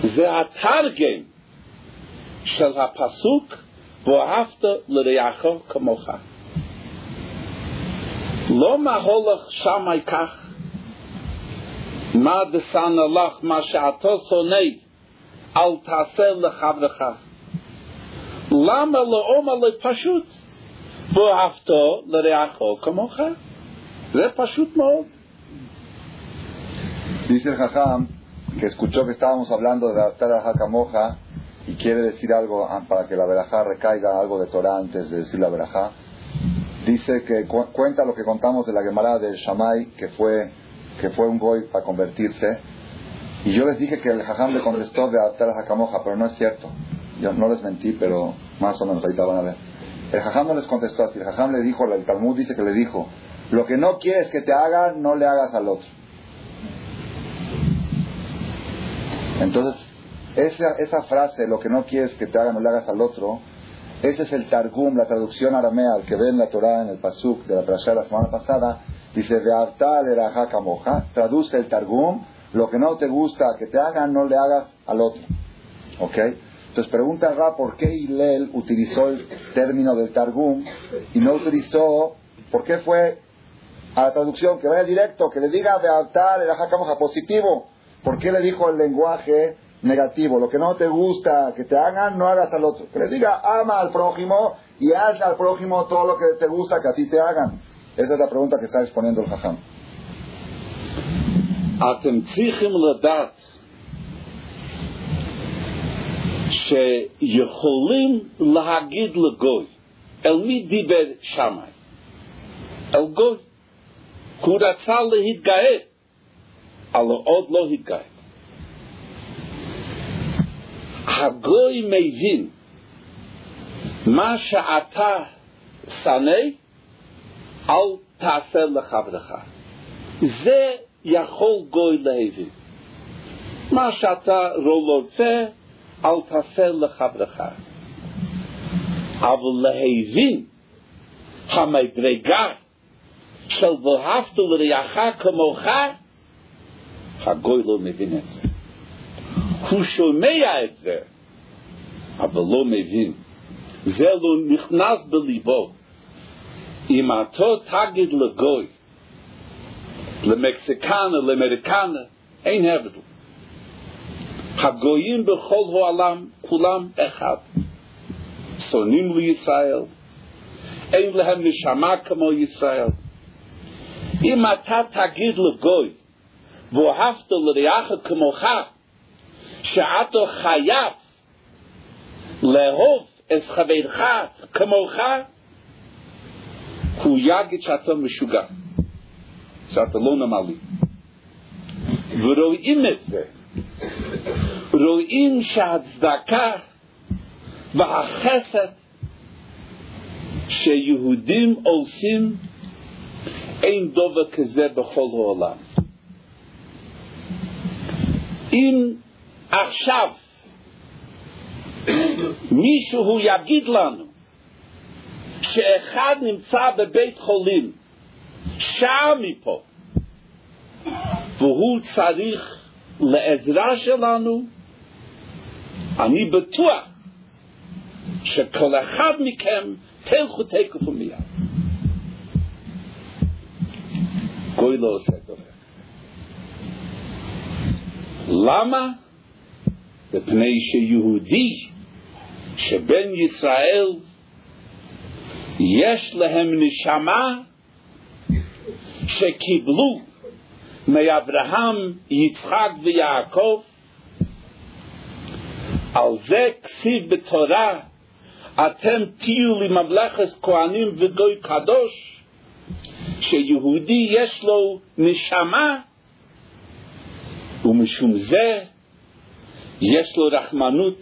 זה התרגם של הפסוק ואהבת לרעך כמוך. לא מה הולך שמאי כך, מה דסנו לך, מה שאתה שונא, אל תעשה לחברך. למה לא אומר לי פשוט? ואהבת לרעך כמוך. זה פשוט מאוד. Dice el Jajam que escuchó que estábamos hablando de adaptar a Moja y quiere decir algo ah, para que la verajá recaiga algo de Torah antes de decir la verajá. Dice que cu- cuenta lo que contamos de la Gemara del Shammai, que fue, que fue un goy para convertirse. Y yo les dije que el Jajam le contestó de adaptar a Moja, pero no es cierto. Yo no les mentí, pero más o menos ahorita van a ver. El Jajam no les contestó así. El Jajam le dijo, el Talmud dice que le dijo, lo que no quieres que te hagan, no le hagas al otro. Entonces, esa, esa frase, lo que no quieres que te hagan, no le hagas al otro, ese es el Targum, la traducción aramea, el que ve en la Torah, en el Pasuk de la Parashá de la semana pasada, dice, Ve'artal erajá kamoja", traduce el Targum, lo que no te gusta que te hagan, no le hagas al otro. ¿Ok? Entonces pregunta Ra por qué Hillel utilizó el término del Targum y no utilizó, ¿por qué fue a la traducción que vaya directo, que le diga Bealtar, el Ajacamoja positivo? ¿Por qué le dijo el lenguaje negativo? Lo que no te gusta que te hagan, no hagas al otro. Que le diga ama al prójimo y haz al prójimo todo lo que te gusta que a ti te hagan. Esa es la pregunta que está exponiendo el Jajam. אתם צריכים לדעת שיכולים להגיד לגוי, אל מי דיבר שמאי? אל גוי. כי הוא רצה להתגאה, אבל עוד לא התגאה. הגוי מבין מה שאתה שנא, אל תעשה לחברך. זה יכול גוי להבין. מה שאתה לא רוצה, אל תעשה לחברך. אבל להבין המדרגה של ואהבת לרעך כמוך, הגוי לא מבין את זה. הוא שומע את זה, אבל לא מבין. זה לא נכנס בליבו. אם אתה תגיד לגוי, למקסיקנה, לאמריקנה, אין הבדל. הגויים בכל העולם, כולם אחד. שונאים לישראל, אין להם נשמה כמו ישראל. אם אתה תגיד לגוי, ואהבת לרעך כמוך, שאתו חייב לאהוב את חברך כמוך, הוא יגיד שאתה משוגע, שאתה לא נורמלי. ורואים את זה, רואים שהצדקה והחסד שיהודים עושים אין דבר כזה בכל העולם. אם עכשיו מישהו יגיד לנו שאחד נמצא בבית חולים שעה מפה והוא צריך לעזרה שלנו, אני בטוח שכל אחד מכם תלכו תקף ומיד. גוי לא עושה דבר. למה? מפני שיהודי שבן ישראל יש להם נשמה שקיבלו מאברהם, יצחק ויעקב, על זה כסיב בתורה, אתם תהיו לי ממלכת כהנים וגוי קדוש, שיהודי יש לו נשמה, ומשום זה יש לו רחמנות,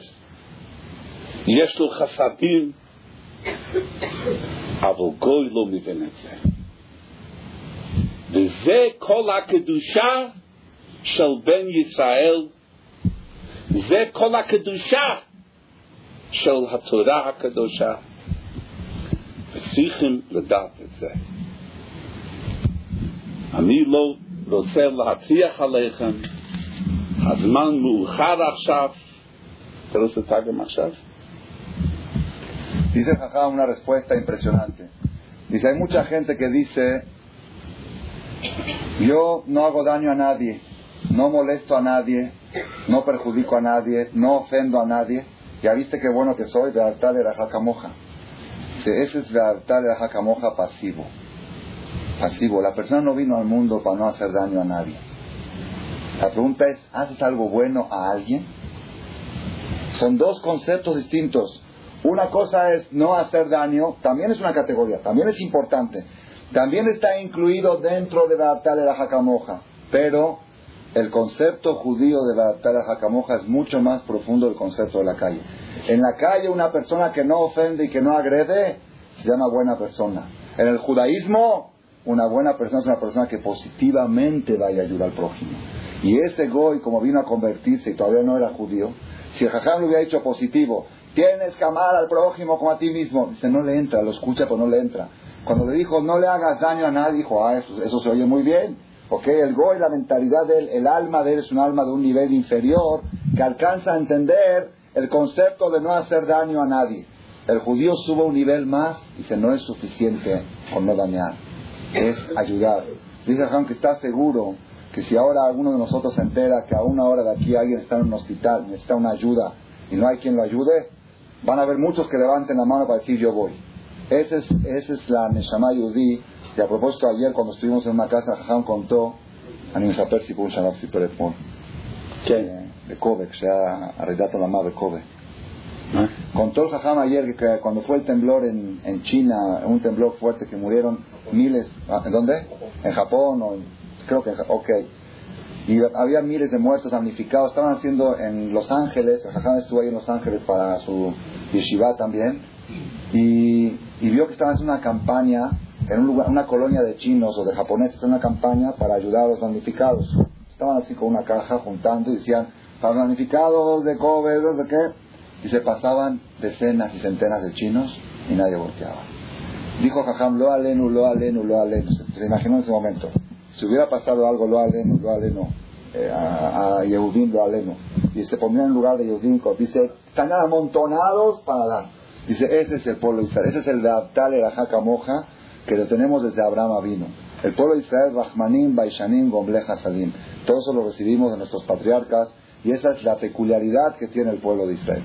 יש לו חסדים, אבל גוי לא מבין את זה. וזה כל הקדושה של בן ישראל, זה כל הקדושה של התורה הקדושה, וצריכים לדעת את זה. אני לא רוצה להטריח עליכם, הזמן מאוחר עכשיו, אתה רוצה תרגם עכשיו? Dice Jajá una respuesta impresionante. Dice, hay mucha gente que dice, yo no hago daño a nadie, no molesto a nadie, no perjudico a nadie, no ofendo a nadie. Ya viste qué bueno que soy, Beartal era jacamoja. Dice, ese es Beartal era jacamoja pasivo. Pasivo. La persona no vino al mundo para no hacer daño a nadie. La pregunta es, ¿haces algo bueno a alguien? Son dos conceptos distintos. Una cosa es no hacer daño, también es una categoría, también es importante. También está incluido dentro de la de la jacamoja, pero el concepto judío de la de la jacamoja es mucho más profundo del concepto de la calle. En la calle una persona que no ofende y que no agrede se llama buena persona. En el judaísmo una buena persona es una persona que positivamente vaya a ayudar al prójimo. Y ese goy, como vino a convertirse y todavía no era judío, si el jajam le hubiera dicho positivo, tienes que amar al prójimo como a ti mismo, dice, no le entra, lo escucha pero no le entra. Cuando le dijo, no le hagas daño a nadie, dijo, ah, eso, se oye muy bien. Ok, el goy, la mentalidad de él, el alma de él es un alma de un nivel inferior que alcanza a entender el concepto de no hacer daño a nadie. El judío sube un nivel más y dice, no es suficiente con no dañar, es ayudar. Dice Juan que está seguro que si ahora alguno de nosotros se entera que a una hora de aquí alguien está en un hospital, necesita una ayuda y no hay quien lo ayude, van a haber muchos que levanten la mano para decir yo voy. Esa es, esa es la Neshama Yudí. Y a propósito, ayer cuando estuvimos en una casa, Jajam contó a Nisaper Sipur Shalab Sipur ¿Qué? Eh, de Kobe, que se ha arreglado la madre de Kobe. ¿Ah? Contó Jajam ayer que cuando fue el temblor en, en China, un temblor fuerte que murieron miles, ¿en dónde? En Japón o en creo que ok. Y había miles de muertos damnificados, estaban haciendo en Los Ángeles, el Jajam estuvo ahí en Los Ángeles para su yeshiva también, y, y vio que estaban haciendo una campaña en un lugar, una colonia de chinos o de japoneses, una campaña para ayudar a los damnificados. Estaban así con una caja juntando y decían, para los damnificados de Kobe, de qué, y se pasaban decenas y centenas de chinos y nadie volteaba. Dijo Jajam, lo alenu, lo alenu, lo alenu. Se, se imaginó en ese momento. Si hubiera pasado algo, lo aleno, lo aleno, eh, a, a Yehudim, lo aleno, y se pondría en lugar de Yehudim, dice, están amontonados para dar. Dice, ese es el pueblo de Israel, ese es el de Abtal, el Ajaca que lo tenemos desde Abraham vino. El pueblo de Israel, Rahmanim, Baishanim, Gomblech, Hasadim. Todo eso lo recibimos de nuestros patriarcas y esa es la peculiaridad que tiene el pueblo de Israel.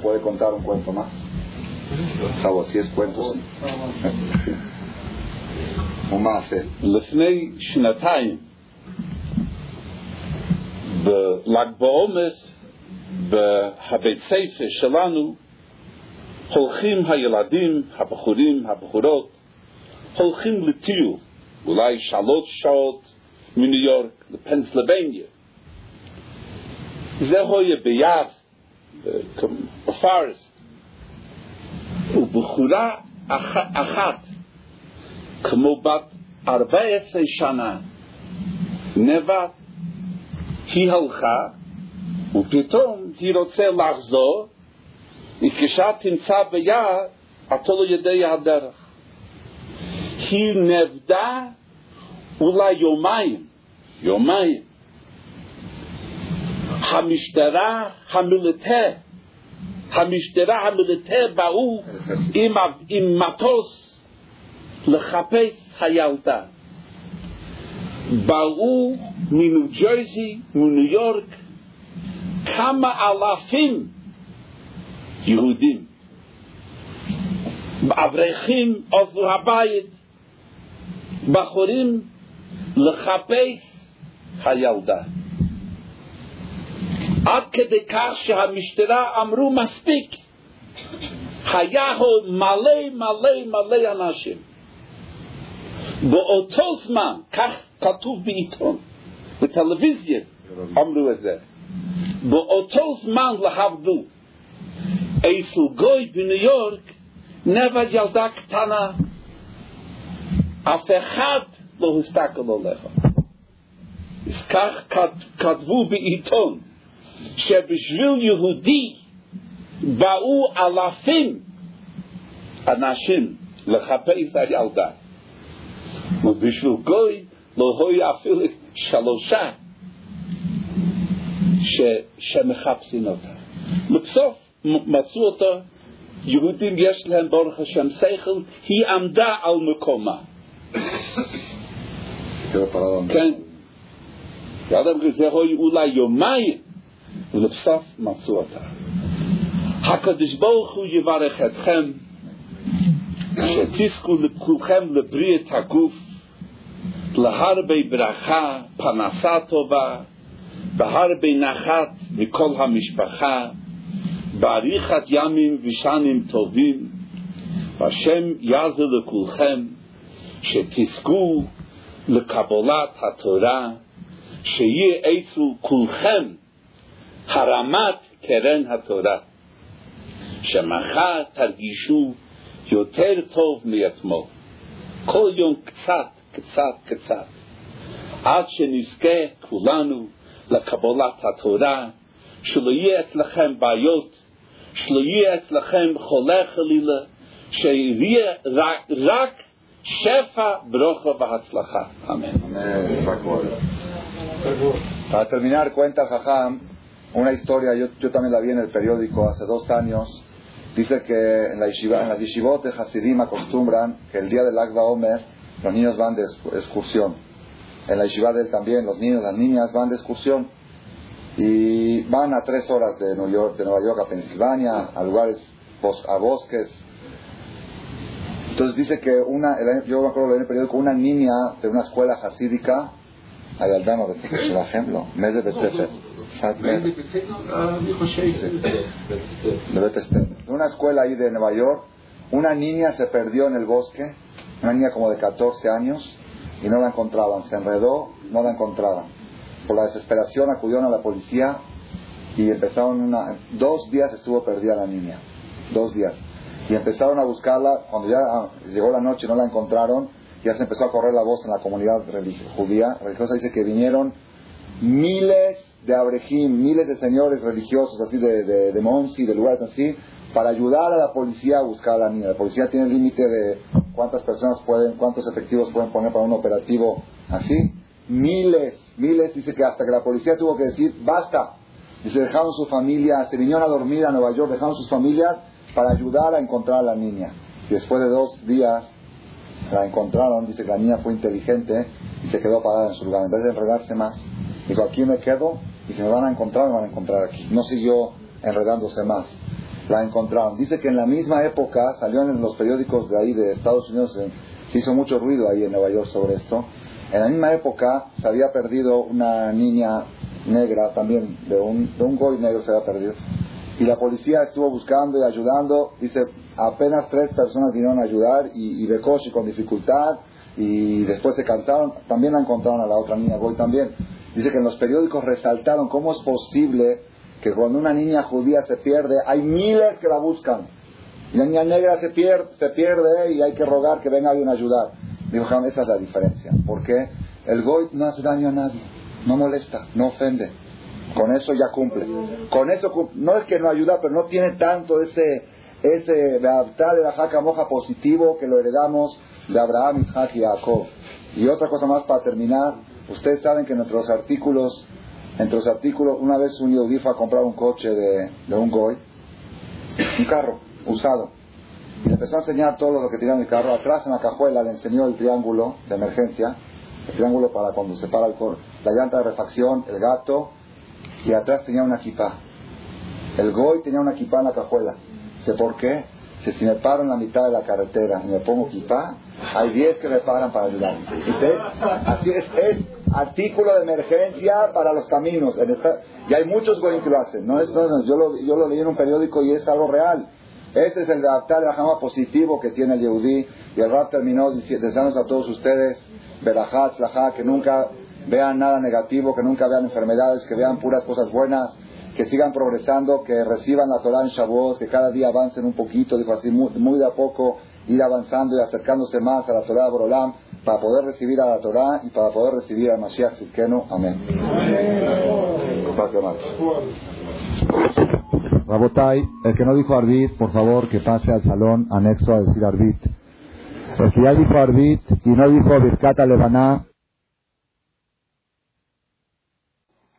Puede contar un cuento más. Es cuento, sí. ומעשה. לפני שנתיים, בל"ג בעומר, בבית ספר שלנו, הולכים הילדים, הבחורים, הבחורות, הולכים לטיול, אולי שלוש שעות מניו יורק לפנסילבניה. זה היה ביער, בפארסט, ובחורה אח, אחת, כמו בת ארבע עשרה שנה, נבט, היא הלכה, ופתאום היא רוצה לחזור, וכשאת תמצא ביער, אתה לא יודע הדרך. היא נבדה אולי יומיים, יומיים. המשטרה המיליטר, המשטרה המיליטר באו עם, עם מטוס לחפש הילדה. באו מניו ג'רזי, מניו יורק, כמה אלפים יהודים. אברכים עזבו הבית, בחורים לחפש הילדה. עד כדי כך שהמשטרה אמרו מספיק. היה עוד מלא מלא מלא אנשים. באותו זמן, כך כתוב בעיתון, בטלוויזיה אמרו את זה, באותו זמן להבדל, אצל גוי בניו יורק נבד ילדה קטנה, אף אחד לא הסתכל עליך. אז כך כתבו בעיתון, שבשביל יהודי באו אלפים אנשים לחפש הילדה. ובשביל גוי לא היה אפילו שלושה ש, שמחפשים אותה. לבסוף מצאו אותה, יהודים יש להם ברוך השם שכל, היא עמדה על מקומה. כן. זה היה אולי יומיים, ולבסוף מצאו אותה. הקדוש ברוך הוא יברך אתכם, שתזכו כולכם לבריאת הגוף, להרבה ברכה, פרנסה טובה, בהרבה נחת מכל המשפחה, באריכת ימים ושנים טובים, והשם יעזר לכולכם, שתזכו לקבלת התורה, שיהיה אצל כולכם הרמת קרן התורה, שמחר תרגישו יותר טוב מאתמול. כל יום קצת, קצת, קצת, עד שנזכה כולנו לקבלת התורה, שלא יהיה אצלכם בעיות, שלא יהיה אצלכם חולה חלילה, שיהיה רק, רק שפע, ברוכה והצלחה. אמן. Para terminar, cuenta Jajam una historia, yo, yo también la vi en el periódico hace dos años. Dice que en, la yeshiva, en las yeshivot de Hasidim acostumbran que el día del Agba Omer los niños van de excursión. En la yeshiva de él también los niños, las niñas van de excursión. Y van a tres horas de, New York, de Nueva York a Pensilvania, a lugares, a bosques. Entonces dice que una, el, yo me acuerdo en el periódico, una niña de una escuela hasídica, hay al dama, por ejemplo, mes de Betsefer. De una escuela ahí de Nueva York, una niña se perdió en el bosque, una niña como de 14 años, y no la encontraban. Se enredó, no la encontraban. Por la desesperación acudieron a la policía y empezaron una... Dos días estuvo perdida la niña. Dos días. Y empezaron a buscarla. Cuando ya llegó la noche y no la encontraron, ya se empezó a correr la voz en la comunidad judía religiosa. Dice que vinieron miles de abrejim, miles de señores religiosos, así de, de, de Monsi, de lugares así, para ayudar a la policía a buscar a la niña. La policía tiene el límite de cuántas personas pueden, cuántos efectivos pueden poner para un operativo así. Miles, miles, dice que hasta que la policía tuvo que decir, basta. Se dejaron su familia, se vinieron a dormir a Nueva York, dejaron sus familias para ayudar a encontrar a la niña. Y después de dos días la encontraron, dice que la niña fue inteligente y se quedó parada en su lugar. En vez de enredarse más, dijo, aquí me quedo y si me van a encontrar, me van a encontrar aquí. No siguió enredándose más. La encontraron. Dice que en la misma época salió en los periódicos de ahí de Estados Unidos, Se hizo mucho ruido ahí en Nueva York sobre esto. En la misma época se había perdido una niña negra también, de un, de un goy negro se había perdido. Y la policía estuvo buscando y ayudando. Dice, apenas tres personas vinieron a ayudar y, y Bekoshi con dificultad. Y después se cansaron. También la encontraron a la otra niña goy también. Dice que en los periódicos resaltaron cómo es posible que cuando una niña judía se pierde, hay miles que la buscan. Y la niña negra se pierde, se pierde y hay que rogar que venga alguien a ayudar. Dijo, esa es la diferencia. Porque el goy no hace daño a nadie, no molesta, no ofende. Con eso ya cumple. Con eso no es que no ayuda, pero no tiene tanto ese ese de de la jaca moja positivo que lo heredamos de Abraham, Isaac y Jacob. Y otra cosa más para terminar, ustedes saben que los artículos, los artículos, una vez un yudí fue a comprar un coche de, de un goy, un carro usado. Y le empezó a enseñar todo lo que tenía en el carro. Atrás en la cajuela le enseñó el triángulo de emergencia, el triángulo para cuando se para el la llanta de refacción, el gato, y atrás tenía una equipa. El goy tenía una equipa en la cajuela. Sé por qué. Si, me paro en la mitad de la carretera y me pongo equipa, hay 10 que me paran para ayudar. Así es, es artículo de emergencia para los caminos. En esta, y hay muchos goy que lo hacen. No es, no, yo, lo, yo lo leí en un periódico y es algo real. Este es el adaptar la jama positivo que tiene el Yehudí. Y el Rab terminó deseándonos a todos ustedes, que nunca vean nada negativo, que nunca vean enfermedades, que vean puras cosas buenas, que sigan progresando, que reciban la Torah en Shavuot, que cada día avancen un poquito, dijo así, muy, de a poco, ir avanzando y acercándose más a la Torah de Borolam, para poder recibir a la Torah y para poder recibir a Mashiach Zidkenu. Amén. Rabotai, el que no dijo Arbit, por favor, que pase al salón anexo a decir Arbit. El que ya dijo Arbit y no dijo Birkata Levaná.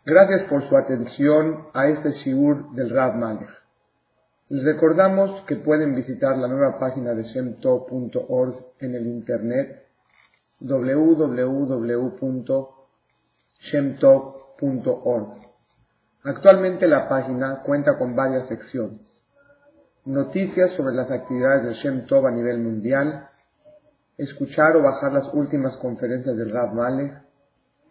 Gracias por su atención a este shiur del Rav Malech. Les recordamos que pueden visitar la nueva página de shemtov.org en el internet www.shemtov.org Actualmente la página cuenta con varias secciones. Noticias sobre las actividades de Shem Tov a nivel mundial, escuchar o bajar las últimas conferencias del Rab Malek,